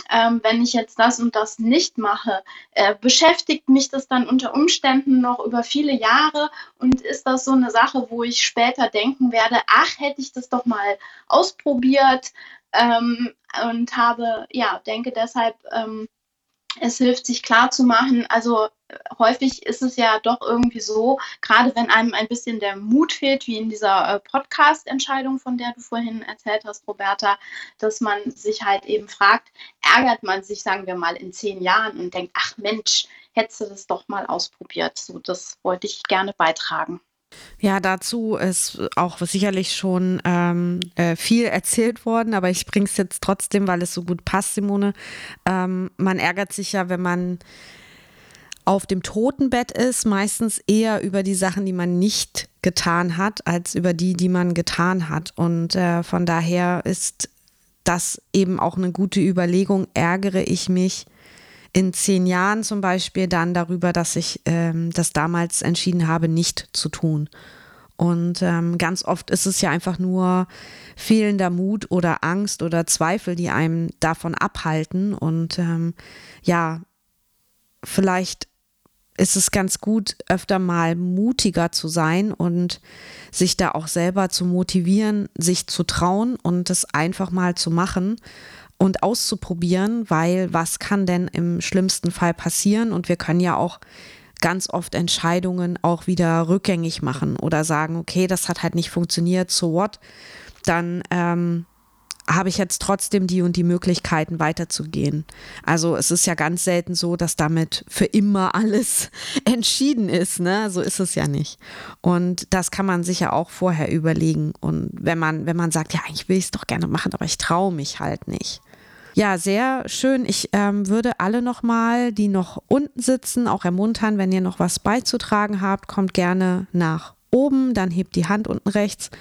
Speaker 1: ähm, wenn ich jetzt das und das nicht mache, äh, beschäftigt mich das dann unter Umständen noch über viele Jahre? Und ist das so eine Sache, wo ich später denken werde, ach, hätte ich das doch mal ausprobiert ähm, und habe, ja, denke deshalb, ähm, es hilft sich klar zu machen, also häufig ist es ja doch irgendwie so, gerade wenn einem ein bisschen der Mut fehlt, wie in dieser äh, Podcast-Entscheidung, von der du vorhin erzählt hast, Roberta, dass man sich halt eben fragt, ärgert man sich, sagen wir mal, in zehn Jahren und denkt, ach Mensch, hättest du das doch mal ausprobiert. So, das wollte ich gerne beitragen.
Speaker 3: Ja, dazu ist auch sicherlich schon ähm, äh, viel erzählt worden, aber ich bringe es jetzt trotzdem, weil es so gut passt, Simone. Ähm, man ärgert sich ja, wenn man auf dem Totenbett ist, meistens eher über die Sachen, die man nicht getan hat, als über die, die man getan hat. Und äh, von daher ist das eben auch eine gute Überlegung. Ärgere ich mich in zehn Jahren zum Beispiel dann darüber, dass ich ähm, das damals entschieden habe, nicht zu tun. Und ähm, ganz oft ist es ja einfach nur fehlender Mut oder Angst oder Zweifel, die einem davon abhalten. Und ähm, ja, vielleicht ist es ganz gut, öfter mal mutiger zu sein und sich da auch selber zu motivieren, sich zu trauen und es einfach mal zu machen und auszuprobieren, weil was kann denn im schlimmsten Fall passieren? Und wir können ja auch ganz oft Entscheidungen auch wieder rückgängig machen oder sagen, okay, das hat halt nicht funktioniert, so what? Dann ähm, habe ich jetzt trotzdem die und die Möglichkeiten weiterzugehen. Also es ist ja ganz selten so, dass damit für immer alles [LAUGHS] entschieden ist. Ne? So ist es ja nicht. Und das kann man sich ja auch vorher überlegen. Und wenn man, wenn man sagt, ja, ich will es doch gerne machen, aber ich traue mich halt nicht. Ja, sehr schön. Ich ähm, würde alle nochmal, die noch unten sitzen, auch ermuntern, wenn ihr noch was beizutragen habt, kommt gerne nach oben, dann hebt die Hand unten rechts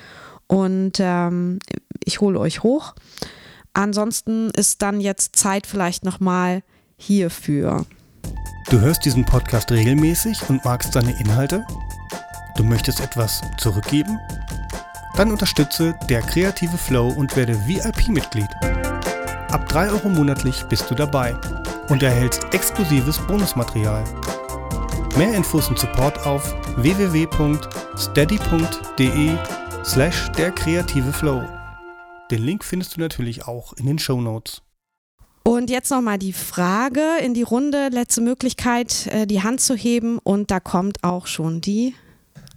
Speaker 3: und ähm, ich hole euch hoch. Ansonsten ist dann jetzt Zeit vielleicht nochmal hierfür.
Speaker 2: Du hörst diesen Podcast regelmäßig und magst seine Inhalte? Du möchtest etwas zurückgeben? Dann unterstütze der kreative Flow und werde VIP-Mitglied. Ab 3 Euro monatlich bist du dabei und erhältst exklusives Bonusmaterial. Mehr Infos und Support auf www.steady.de slash der kreative Flow. Den Link findest du natürlich auch in den Show Notes.
Speaker 3: Und jetzt nochmal die Frage in die Runde, letzte Möglichkeit, äh, die Hand zu heben. Und da kommt auch schon die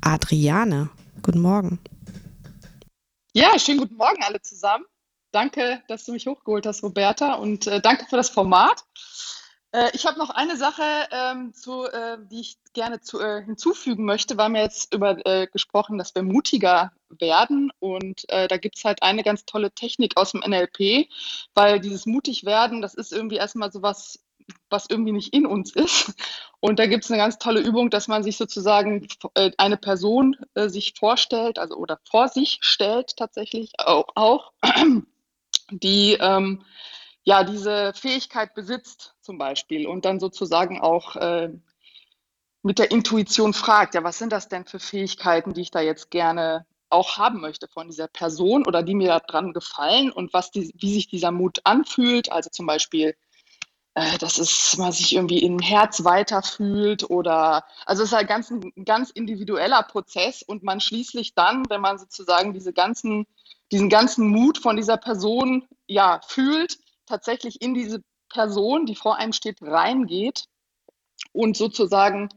Speaker 3: Adriane. Guten Morgen.
Speaker 7: Ja, schönen guten Morgen alle zusammen. Danke, dass du mich hochgeholt hast, Roberta, und äh, danke für das Format. Äh, ich habe noch eine Sache, ähm, zu, äh, die ich gerne zu, äh, hinzufügen möchte. Wir haben jetzt über äh, gesprochen, dass wir mutiger werden. Und äh, da gibt es halt eine ganz tolle Technik aus dem NLP, weil dieses mutig werden, das ist irgendwie erstmal so was, was irgendwie nicht in uns ist. Und da gibt es eine ganz tolle Übung, dass man sich sozusagen eine Person sich vorstellt, also oder vor sich stellt tatsächlich auch, auch die ähm, ja diese Fähigkeit besitzt zum Beispiel und dann sozusagen auch äh, mit der Intuition fragt, ja, was sind das denn für Fähigkeiten, die ich da jetzt gerne auch haben möchte von dieser Person oder die mir daran gefallen und was die, wie sich dieser Mut anfühlt. Also zum Beispiel, äh, dass es man sich irgendwie im Herz weiterfühlt oder also es ist halt ganz, ein ganz individueller Prozess und man schließlich dann, wenn man sozusagen diese ganzen, diesen ganzen Mut von dieser Person ja fühlt, tatsächlich in diese Person, die vor einem steht, reingeht und sozusagen,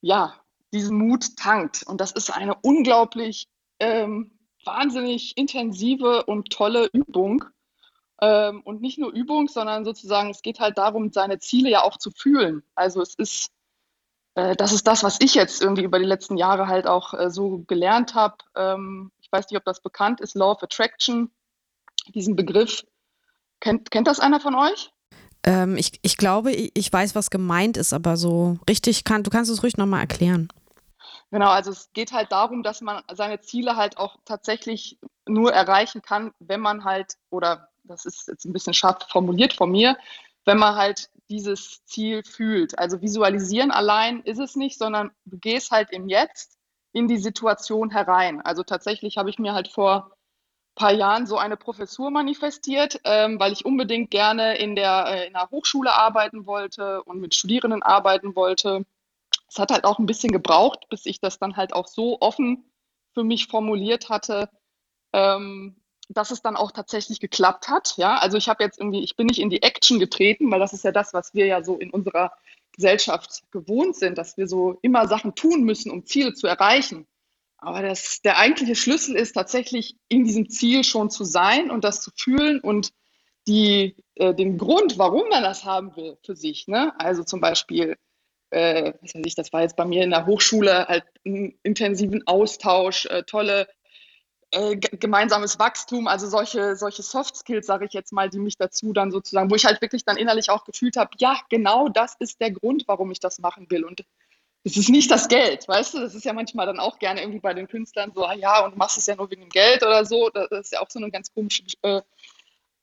Speaker 7: ja, diesen Mut tankt. Und das ist eine unglaublich ähm, wahnsinnig intensive und tolle Übung. Ähm, und nicht nur Übung, sondern sozusagen, es geht halt darum, seine Ziele ja auch zu fühlen. Also es ist, äh, das ist das, was ich jetzt irgendwie über die letzten Jahre halt auch äh, so gelernt habe. Ähm, ich weiß nicht, ob das bekannt ist, Law of Attraction, diesen Begriff. Kennt, kennt das einer von euch?
Speaker 3: Ähm, ich, ich glaube, ich weiß, was gemeint ist, aber so richtig kann, du kannst es ruhig nochmal erklären.
Speaker 7: Genau, also es geht halt darum, dass man seine Ziele halt auch tatsächlich nur erreichen kann, wenn man halt, oder das ist jetzt ein bisschen scharf formuliert von mir, wenn man halt dieses Ziel fühlt. Also visualisieren allein ist es nicht, sondern du gehst halt im Jetzt in die Situation herein. Also tatsächlich habe ich mir halt vor paar Jahren so eine Professur manifestiert, ähm, weil ich unbedingt gerne in der, äh, in der Hochschule arbeiten wollte und mit Studierenden arbeiten wollte. Es hat halt auch ein bisschen gebraucht, bis ich das dann halt auch so offen für mich formuliert hatte, ähm, dass es dann auch tatsächlich geklappt hat. Ja, also ich habe jetzt irgendwie, ich bin nicht in die Action getreten, weil das ist ja das, was wir ja so in unserer Gesellschaft gewohnt sind, dass wir so immer Sachen tun müssen, um Ziele zu erreichen. Aber das, der eigentliche Schlüssel ist tatsächlich in diesem Ziel schon zu sein und das zu fühlen und die, äh, den Grund, warum man das haben will für sich. Ne? Also zum Beispiel, äh, was weiß ich, das war jetzt bei mir in der Hochschule halt einen intensiven Austausch, äh, tolle äh, gemeinsames Wachstum, also solche, solche Soft Skills, sage ich jetzt mal, die mich dazu dann sozusagen, wo ich halt wirklich dann innerlich auch gefühlt habe, ja, genau das ist der Grund, warum ich das machen will. Und es ist nicht das Geld, weißt du? Das ist ja manchmal dann auch gerne irgendwie bei den Künstlern so, ah ja, und machst es ja nur wegen dem Geld oder so. Das ist ja auch so eine ganz komische äh,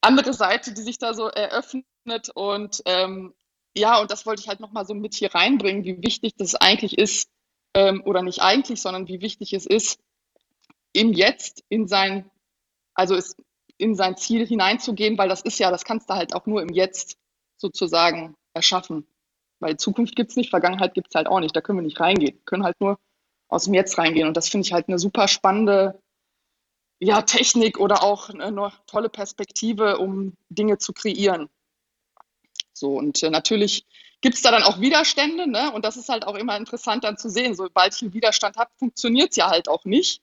Speaker 7: andere Seite, die sich da so eröffnet. Und ähm, ja, und das wollte ich halt nochmal so mit hier reinbringen, wie wichtig das eigentlich ist, ähm, oder nicht eigentlich, sondern wie wichtig es ist, im Jetzt, in sein, also es, in sein Ziel hineinzugehen, weil das ist ja, das kannst du halt auch nur im Jetzt sozusagen erschaffen. Weil Zukunft gibt es nicht, Vergangenheit gibt es halt auch nicht. Da können wir nicht reingehen. Wir können halt nur aus dem Jetzt reingehen. Und das finde ich halt eine super spannende ja, Technik oder auch eine tolle Perspektive, um Dinge zu kreieren. So, und äh, natürlich gibt es da dann auch Widerstände, ne? Und das ist halt auch immer interessant dann zu sehen. Sobald ich einen Widerstand habe, funktioniert es ja halt auch nicht.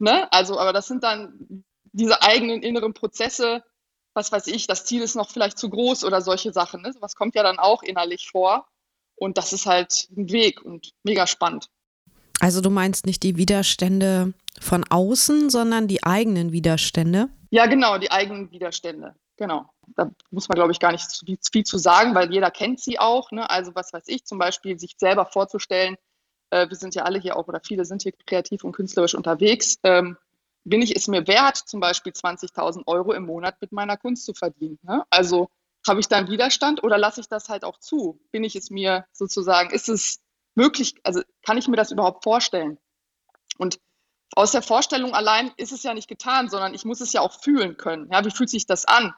Speaker 7: Ne? Also, aber das sind dann diese eigenen inneren Prozesse, was weiß ich, das Ziel ist noch vielleicht zu groß oder solche Sachen. Ne? Was kommt ja dann auch innerlich vor. Und das ist halt ein Weg und mega spannend.
Speaker 3: Also du meinst nicht die Widerstände von außen, sondern die eigenen Widerstände?
Speaker 7: Ja, genau, die eigenen Widerstände. Genau. Da muss man, glaube ich, gar nicht viel, zu sagen, weil jeder kennt sie auch. Ne? Also was weiß ich, zum Beispiel sich selber vorzustellen, äh, wir sind ja alle hier auch oder viele sind hier kreativ und künstlerisch unterwegs. Ähm, bin ich es mir wert, zum Beispiel 20.000 Euro im Monat mit meiner Kunst zu verdienen? Ne? Also habe ich da einen Widerstand oder lasse ich das halt auch zu? Bin ich es mir sozusagen, ist es möglich, also kann ich mir das überhaupt vorstellen? Und aus der Vorstellung allein ist es ja nicht getan, sondern ich muss es ja auch fühlen können. Ja, wie fühlt sich das an,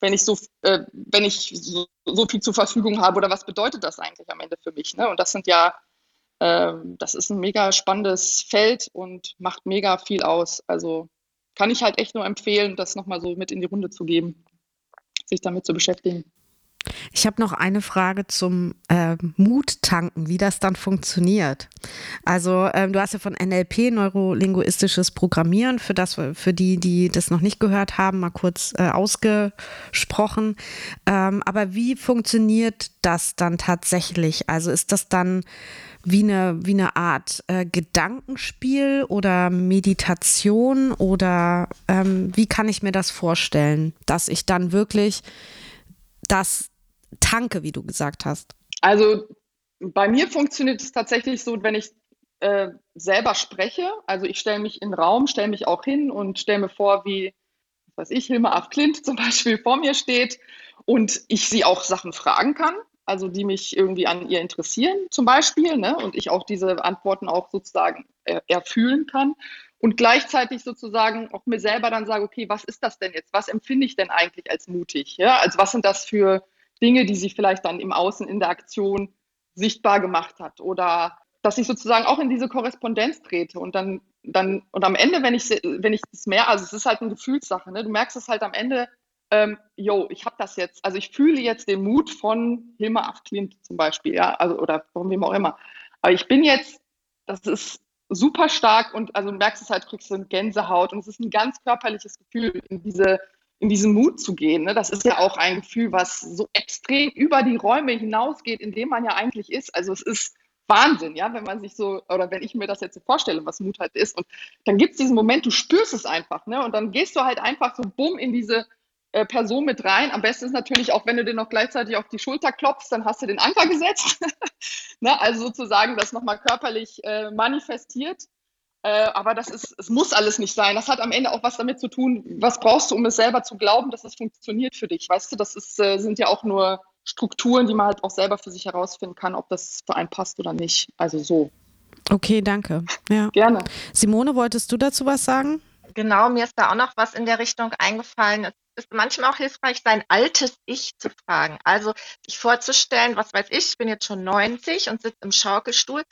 Speaker 7: wenn ich so, äh, wenn ich so, so, viel zur Verfügung habe oder was bedeutet das eigentlich am Ende für mich? Ne? Und das sind ja das ist ein mega spannendes Feld und macht mega viel aus. Also kann ich halt echt nur empfehlen, das nochmal so mit in die Runde zu geben, sich damit zu beschäftigen.
Speaker 3: Ich habe noch eine Frage zum äh, Muttanken, wie das dann funktioniert. Also ähm, du hast ja von NLP, neurolinguistisches Programmieren, für das, für die, die das noch nicht gehört haben, mal kurz äh, ausgesprochen. Ähm, aber wie funktioniert das dann tatsächlich? Also ist das dann wie eine, wie eine Art äh, Gedankenspiel oder Meditation oder ähm, wie kann ich mir das vorstellen, dass ich dann wirklich das tanke, wie du gesagt hast?
Speaker 7: Also bei mir funktioniert es tatsächlich so, wenn ich äh, selber spreche, also ich stelle mich in den Raum, stelle mich auch hin und stelle mir vor, wie, was ich, Hilma af Klint [LAUGHS] zum Beispiel vor mir steht und ich sie auch Sachen fragen kann also die mich irgendwie an ihr interessieren zum Beispiel, ne? und ich auch diese Antworten auch sozusagen äh, erfühlen kann und gleichzeitig sozusagen auch mir selber dann sage, okay, was ist das denn jetzt? Was empfinde ich denn eigentlich als mutig? Ja? Also was sind das für Dinge, die sie vielleicht dann im Außen in der Aktion sichtbar gemacht hat oder dass ich sozusagen auch in diese Korrespondenz trete und dann, dann und am Ende, wenn ich, wenn ich das mehr, also es ist halt eine Gefühlssache, ne? du merkst es halt am Ende, ähm, ich habe das jetzt, also ich fühle jetzt den Mut von Hilma Afklint zum Beispiel, ja, also oder von wem auch immer. Aber ich bin jetzt, das ist super stark und also du merkst es halt, kriegst du eine Gänsehaut und es ist ein ganz körperliches Gefühl, in diese in diesen Mut zu gehen. Ne? Das ist ja auch ein Gefühl, was so extrem über die Räume hinausgeht, in dem man ja eigentlich ist. Also es ist Wahnsinn, ja, wenn man sich so, oder wenn ich mir das jetzt so vorstelle, was Mut halt ist. Und dann gibt es diesen Moment, du spürst es einfach, ne? Und dann gehst du halt einfach so bumm in diese äh, Person mit rein. Am besten ist natürlich auch, wenn du den noch gleichzeitig auf die Schulter klopfst, dann hast du den Anker gesetzt. [LAUGHS] ne? Also sozusagen das nochmal körperlich äh, manifestiert. Äh, aber das ist, es muss alles nicht sein. Das hat am Ende auch was damit zu tun, was brauchst du, um es selber zu glauben, dass es funktioniert für dich. Weißt du, das ist, äh, sind ja auch nur Strukturen, die man halt auch selber für sich herausfinden kann, ob das für einen passt oder nicht. Also so.
Speaker 3: Okay, danke. Ja.
Speaker 7: Gerne.
Speaker 3: Simone, wolltest du dazu was sagen?
Speaker 5: Genau, mir ist da auch noch was in der Richtung eingefallen. Es ist manchmal auch hilfreich, sein altes Ich zu fragen. Also sich vorzustellen, was weiß ich, ich bin jetzt schon 90 und sitze im Schaukelstuhl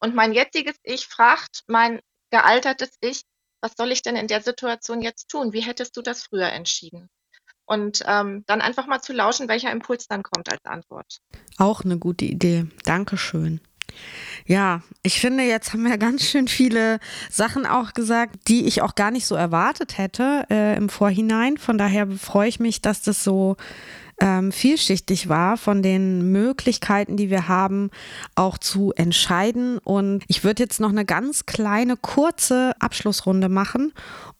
Speaker 5: und mein jetziges Ich fragt mein gealtertes Ich, was soll ich denn in der Situation jetzt tun? Wie hättest du das früher entschieden? Und ähm, dann einfach mal zu lauschen, welcher Impuls dann kommt als Antwort.
Speaker 3: Auch eine gute Idee. Dankeschön. Ja, ich finde, jetzt haben wir ganz schön viele Sachen auch gesagt, die ich auch gar nicht so erwartet hätte äh, im Vorhinein. Von daher freue ich mich, dass das so ähm, vielschichtig war von den Möglichkeiten, die wir haben, auch zu entscheiden. Und ich würde jetzt noch eine ganz kleine, kurze Abschlussrunde machen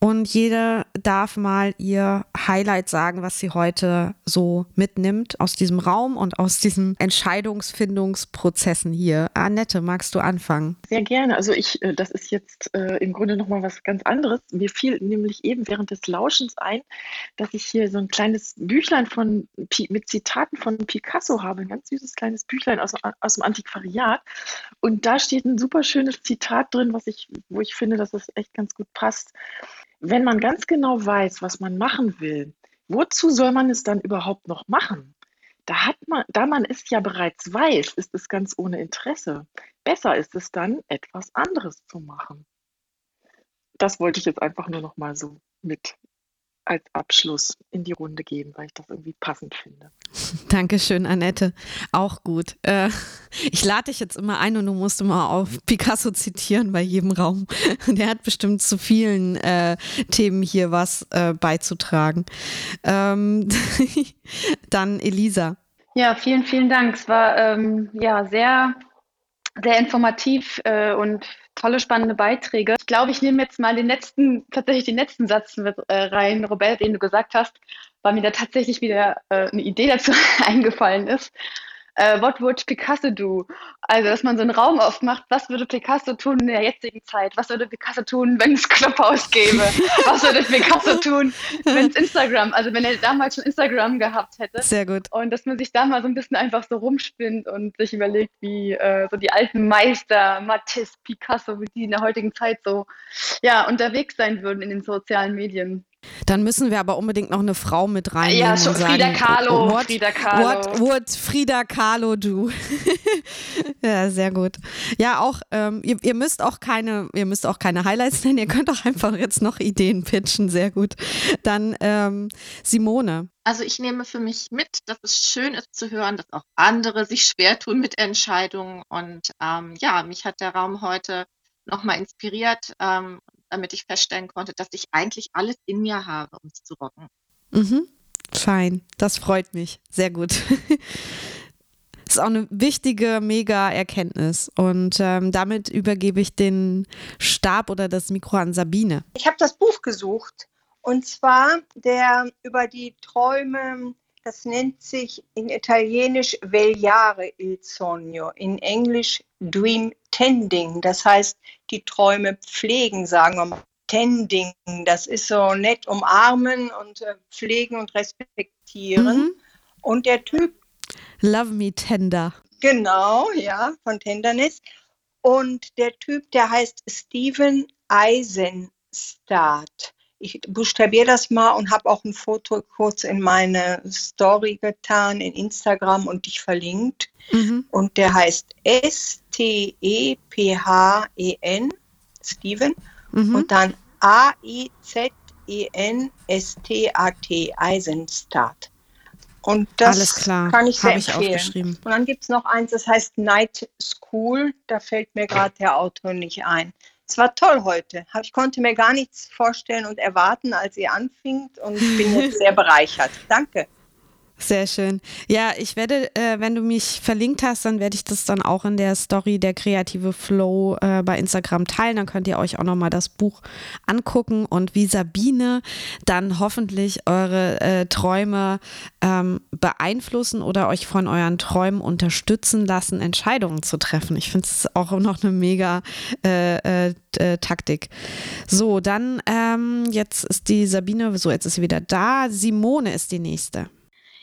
Speaker 3: und jeder darf mal ihr Highlight sagen, was sie heute so mitnimmt aus diesem Raum und aus diesen Entscheidungsfindungsprozessen hier. Annette, magst du anfangen?
Speaker 4: Sehr gerne. Also ich, äh, das ist jetzt äh, im Grunde nochmal was ganz anderes. Mir fiel nämlich eben während des Lauschens ein, dass ich hier so ein kleines Büchlein von mit Zitaten von Picasso habe, ein ganz süßes kleines Büchlein aus, aus dem Antiquariat. Und da steht ein super schönes Zitat drin, was ich, wo ich finde, dass es echt ganz gut passt. Wenn man ganz genau weiß, was man machen will, wozu soll man es dann überhaupt noch machen? Da, hat man, da man es ja bereits weiß, ist es ganz ohne Interesse. Besser ist es dann, etwas anderes zu machen. Das wollte ich jetzt einfach nur noch mal so mit als Abschluss in die Runde geben, weil ich das irgendwie passend finde. [LAUGHS]
Speaker 3: Dankeschön, Annette. Auch gut. Äh, ich lade dich jetzt immer ein und du musst immer auf Picasso zitieren bei jedem Raum. [LAUGHS] Der hat bestimmt zu vielen äh, Themen hier was äh, beizutragen. Ähm, [LAUGHS] dann Elisa.
Speaker 1: Ja, vielen, vielen Dank. Es war ähm, ja sehr, sehr informativ äh, und tolle, spannende Beiträge. Ich glaube, ich nehme jetzt mal den letzten, tatsächlich den letzten Satz mit äh, rein, Robert, den du gesagt hast, weil mir da tatsächlich wieder äh, eine Idee dazu [LAUGHS] eingefallen ist äh, what would Picasso do? Also, dass man so einen Raum aufmacht, was würde Picasso tun in der jetzigen Zeit? Was würde Picasso tun, wenn es [LAUGHS] Clubhouse gäbe? was würde Picasso tun, wenn es Instagram, also wenn er damals schon Instagram gehabt hätte?
Speaker 3: Sehr gut.
Speaker 1: Und dass man sich da mal so ein bisschen einfach so rumspinnt und sich überlegt, wie äh, so die alten Meister, Matisse, Picasso, wie die in der heutigen Zeit so ja, unterwegs sein würden in den sozialen Medien.
Speaker 3: Dann müssen wir aber unbedingt noch eine Frau mit reinnehmen.
Speaker 1: Ja, schon Frida Kahlo.
Speaker 3: What,
Speaker 1: Frida Kahlo.
Speaker 3: What would Frida Kahlo do? [LAUGHS] ja, sehr gut. Ja, auch, ähm, ihr, ihr, müsst auch keine, ihr müsst auch keine Highlights nennen, ihr könnt auch einfach jetzt noch Ideen pitchen, sehr gut. Dann ähm, Simone.
Speaker 5: Also ich nehme für mich mit, dass es schön ist zu hören, dass auch andere sich schwer tun mit Entscheidungen. Und ähm, ja, mich hat der Raum heute nochmal inspiriert, ähm, damit ich feststellen konnte, dass ich eigentlich alles in mir habe, um es zu rocken.
Speaker 3: Mhm. Fein, das freut mich. Sehr gut. Das [LAUGHS] ist auch eine wichtige, mega Erkenntnis. Und ähm, damit übergebe ich den Stab oder das Mikro an Sabine.
Speaker 6: Ich habe das Buch gesucht und zwar der über die Träume, das nennt sich in Italienisch Vegliare il Sogno, in Englisch Dream Tending, das heißt die Träume pflegen, sagen wir mal. Tending, das ist so nett umarmen und äh, pflegen und respektieren. Mhm. Und der Typ.
Speaker 3: Love me tender.
Speaker 6: Genau, ja, von Tenderness. Und der Typ, der heißt Steven Eisenstadt. Ich buchstabiere das mal und habe auch ein Foto kurz in meine Story getan, in Instagram und dich verlinkt. Mhm. Und der heißt S-T-E-P-H-E-N, Steven, mhm. und dann A-I-Z-E-N-S-T-A-T, Eisenstadt. Und das
Speaker 3: Alles klar.
Speaker 6: kann ich sehr
Speaker 3: ich
Speaker 6: empfehlen.
Speaker 3: Aufgeschrieben.
Speaker 6: Und dann gibt es noch eins, das heißt Night School. Da fällt mir gerade der Autor nicht ein. Es war toll heute. Ich konnte mir gar nichts vorstellen und erwarten, als ihr anfingt und bin jetzt [LAUGHS] sehr bereichert. Danke.
Speaker 3: Sehr schön. Ja, ich werde, äh, wenn du mich verlinkt hast, dann werde ich das dann auch in der Story der kreative Flow äh, bei Instagram teilen. Dann könnt ihr euch auch nochmal das Buch angucken und wie Sabine dann hoffentlich eure äh, Träume ähm, beeinflussen oder euch von euren Träumen unterstützen lassen, Entscheidungen zu treffen. Ich finde es auch noch eine mega äh, äh, äh, Taktik. So, dann ähm, jetzt ist die Sabine, so jetzt ist sie wieder da. Simone ist die nächste.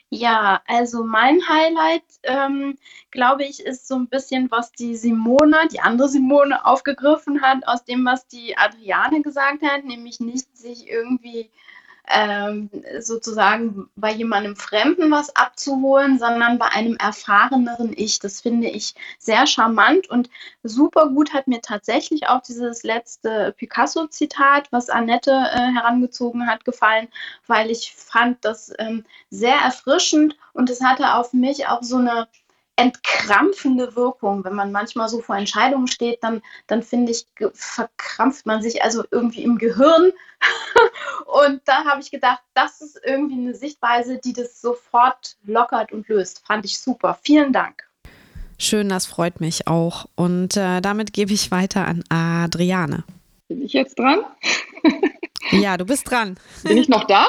Speaker 8: Ja, also mein Highlight, ähm, glaube ich, ist so ein bisschen, was die Simone, die andere Simone aufgegriffen hat, aus dem, was die Adriane gesagt hat, nämlich nicht sich irgendwie ähm, sozusagen bei jemandem Fremden was abzuholen, sondern bei einem erfahreneren Ich. Das finde ich sehr charmant und super gut hat mir tatsächlich auch dieses letzte Picasso-Zitat, was Annette äh, herangezogen hat, gefallen, weil ich fand das ähm, sehr erfrischend und es hatte auf mich auch so eine entkrampfende Wirkung. Wenn man manchmal so vor Entscheidungen steht, dann, dann finde ich, verkrampft man sich also irgendwie im Gehirn. [LAUGHS] und da habe ich gedacht, das ist irgendwie eine Sichtweise, die das sofort lockert und löst. Fand ich super. Vielen Dank.
Speaker 3: Schön, das freut mich auch. Und äh, damit gebe ich weiter an Adriane.
Speaker 7: Bin ich jetzt dran? [LAUGHS]
Speaker 3: ja, du bist dran.
Speaker 7: Bin ich noch da?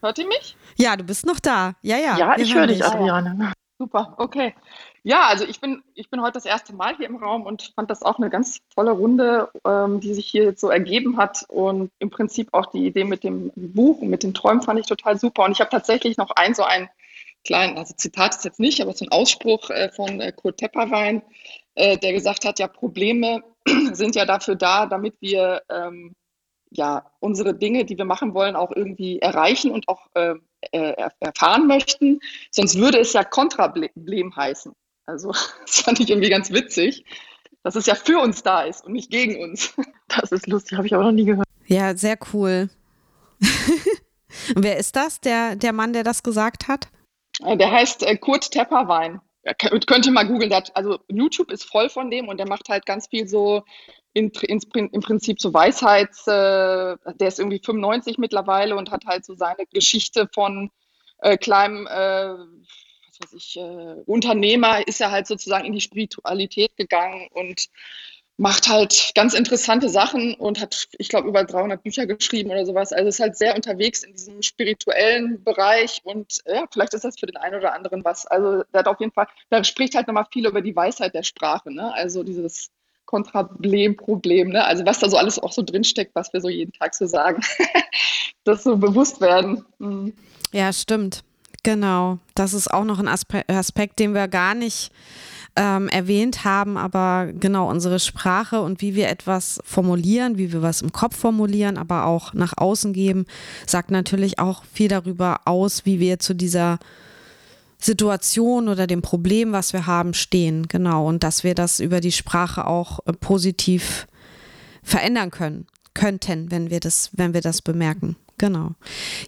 Speaker 7: Hört ihr mich?
Speaker 3: Ja, du bist noch da. Ja, ja.
Speaker 4: Ja, ich höre dich, Adriane.
Speaker 7: Super, okay. Ja, also ich bin, ich bin heute das erste Mal hier im Raum und fand das auch eine ganz tolle Runde, ähm, die sich hier jetzt so ergeben hat. Und im Prinzip auch die Idee mit dem Buch und mit den Träumen fand ich total super. Und ich habe tatsächlich noch ein so ein kleinen, also Zitat ist jetzt nicht, aber so ein Ausspruch äh, von äh, Kurt Tepperwein, äh, der gesagt hat, ja, Probleme [CLEARS THROAT] sind ja dafür da, damit wir ähm, ja unsere Dinge, die wir machen wollen, auch irgendwie erreichen und auch äh, erfahren möchten. Sonst würde es ja Kontraproblem heißen. Also [LAUGHS] das fand ich irgendwie ganz witzig, dass es ja für uns da ist und nicht gegen uns. [LAUGHS]
Speaker 4: Das ist lustig, habe ich aber noch nie gehört.
Speaker 3: Ja, sehr cool. [LAUGHS] Wer ist das, der, der Mann, der das gesagt hat?
Speaker 7: Äh, der heißt äh, Kurt Tepperwein. Könnt ihr mal googeln. Also YouTube ist voll von dem und der macht halt ganz viel so in, in, im Prinzip so Weisheits, äh, der ist irgendwie 95 mittlerweile und hat halt so seine Geschichte von äh, kleinem, äh, was weiß ich, äh, Unternehmer, ist er halt sozusagen in die Spiritualität gegangen und macht halt ganz interessante Sachen und hat, ich glaube, über 300 Bücher geschrieben oder sowas. Also ist halt sehr unterwegs in diesem spirituellen Bereich und ja, vielleicht ist das für den einen oder anderen was. Also der hat auf jeden Fall, da spricht halt nochmal viel über die Weisheit der Sprache, ne? Also dieses Kontrablem, Problem, ne? Also was da so alles auch so drinsteckt, was wir so jeden Tag so sagen. [LAUGHS] das so bewusst werden. Mhm.
Speaker 3: Ja, stimmt. Genau. Das ist auch noch ein Aspe Aspekt, den wir gar nicht ähm, erwähnt haben, aber genau unsere Sprache und wie wir etwas formulieren, wie wir was im Kopf formulieren, aber auch nach außen geben, sagt natürlich auch viel darüber aus, wie wir zu dieser Situation oder dem Problem, was wir haben, stehen. Genau. Und dass wir das über die Sprache auch äh, positiv verändern können, könnten, wenn wir das, wenn wir das bemerken. Genau.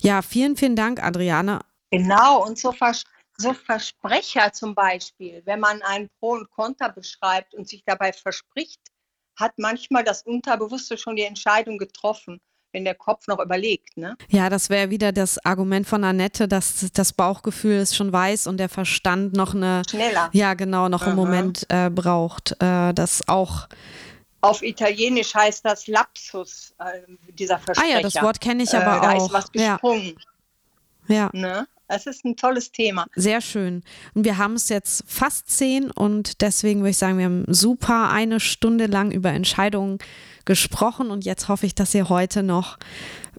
Speaker 3: Ja, vielen, vielen Dank, Adriane.
Speaker 6: Genau, und so vers so Versprecher zum Beispiel, wenn man ein Pro und Contra beschreibt und sich dabei verspricht, hat manchmal das Unterbewusste schon die Entscheidung getroffen, wenn der Kopf noch überlegt. Ne?
Speaker 3: Ja, das wäre wieder das Argument von Annette, dass das Bauchgefühl es schon weiß und der Verstand noch eine
Speaker 6: schneller.
Speaker 3: Ja, genau, noch Aha. einen Moment äh, braucht. Äh, das auch
Speaker 6: auf Italienisch heißt das Lapsus, äh, dieser Versprecher.
Speaker 3: Ah ja, das Wort kenne ich aber
Speaker 6: äh,
Speaker 3: auch.
Speaker 6: Da ist was gesprungen.
Speaker 3: Ja. ja.
Speaker 6: Ne? Es ist ein tolles Thema.
Speaker 3: Sehr schön. Und wir haben es jetzt fast zehn und deswegen würde ich sagen, wir haben super eine Stunde lang über Entscheidungen gesprochen und jetzt hoffe ich, dass ihr heute noch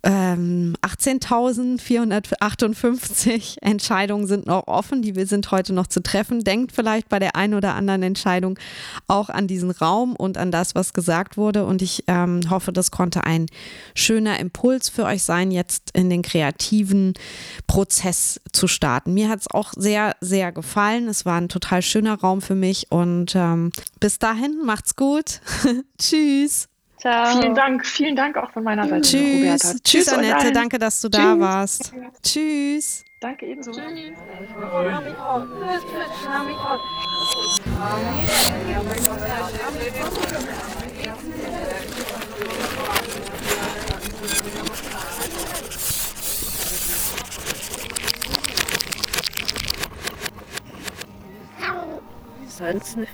Speaker 3: ähm, 18.458 [LAUGHS] Entscheidungen sind noch offen, die wir sind heute noch zu treffen. Denkt vielleicht bei der einen oder anderen Entscheidung auch an diesen Raum und an das, was gesagt wurde. Und ich ähm, hoffe, das konnte ein schöner Impuls für euch sein, jetzt in den kreativen Prozess zu starten. Mir hat es auch sehr, sehr gefallen. Es war ein total schöner Raum für mich und ähm, bis dahin, macht's gut. [LAUGHS] Tschüss.
Speaker 4: Ciao. Vielen Dank, vielen Dank auch von meiner Seite.
Speaker 3: Tschüss. Tschüss, Tschüss, Annette, danke, dass du Tschüss. da warst. Tschüss.
Speaker 4: Danke ebenso. Tschüss. Sonst nicht.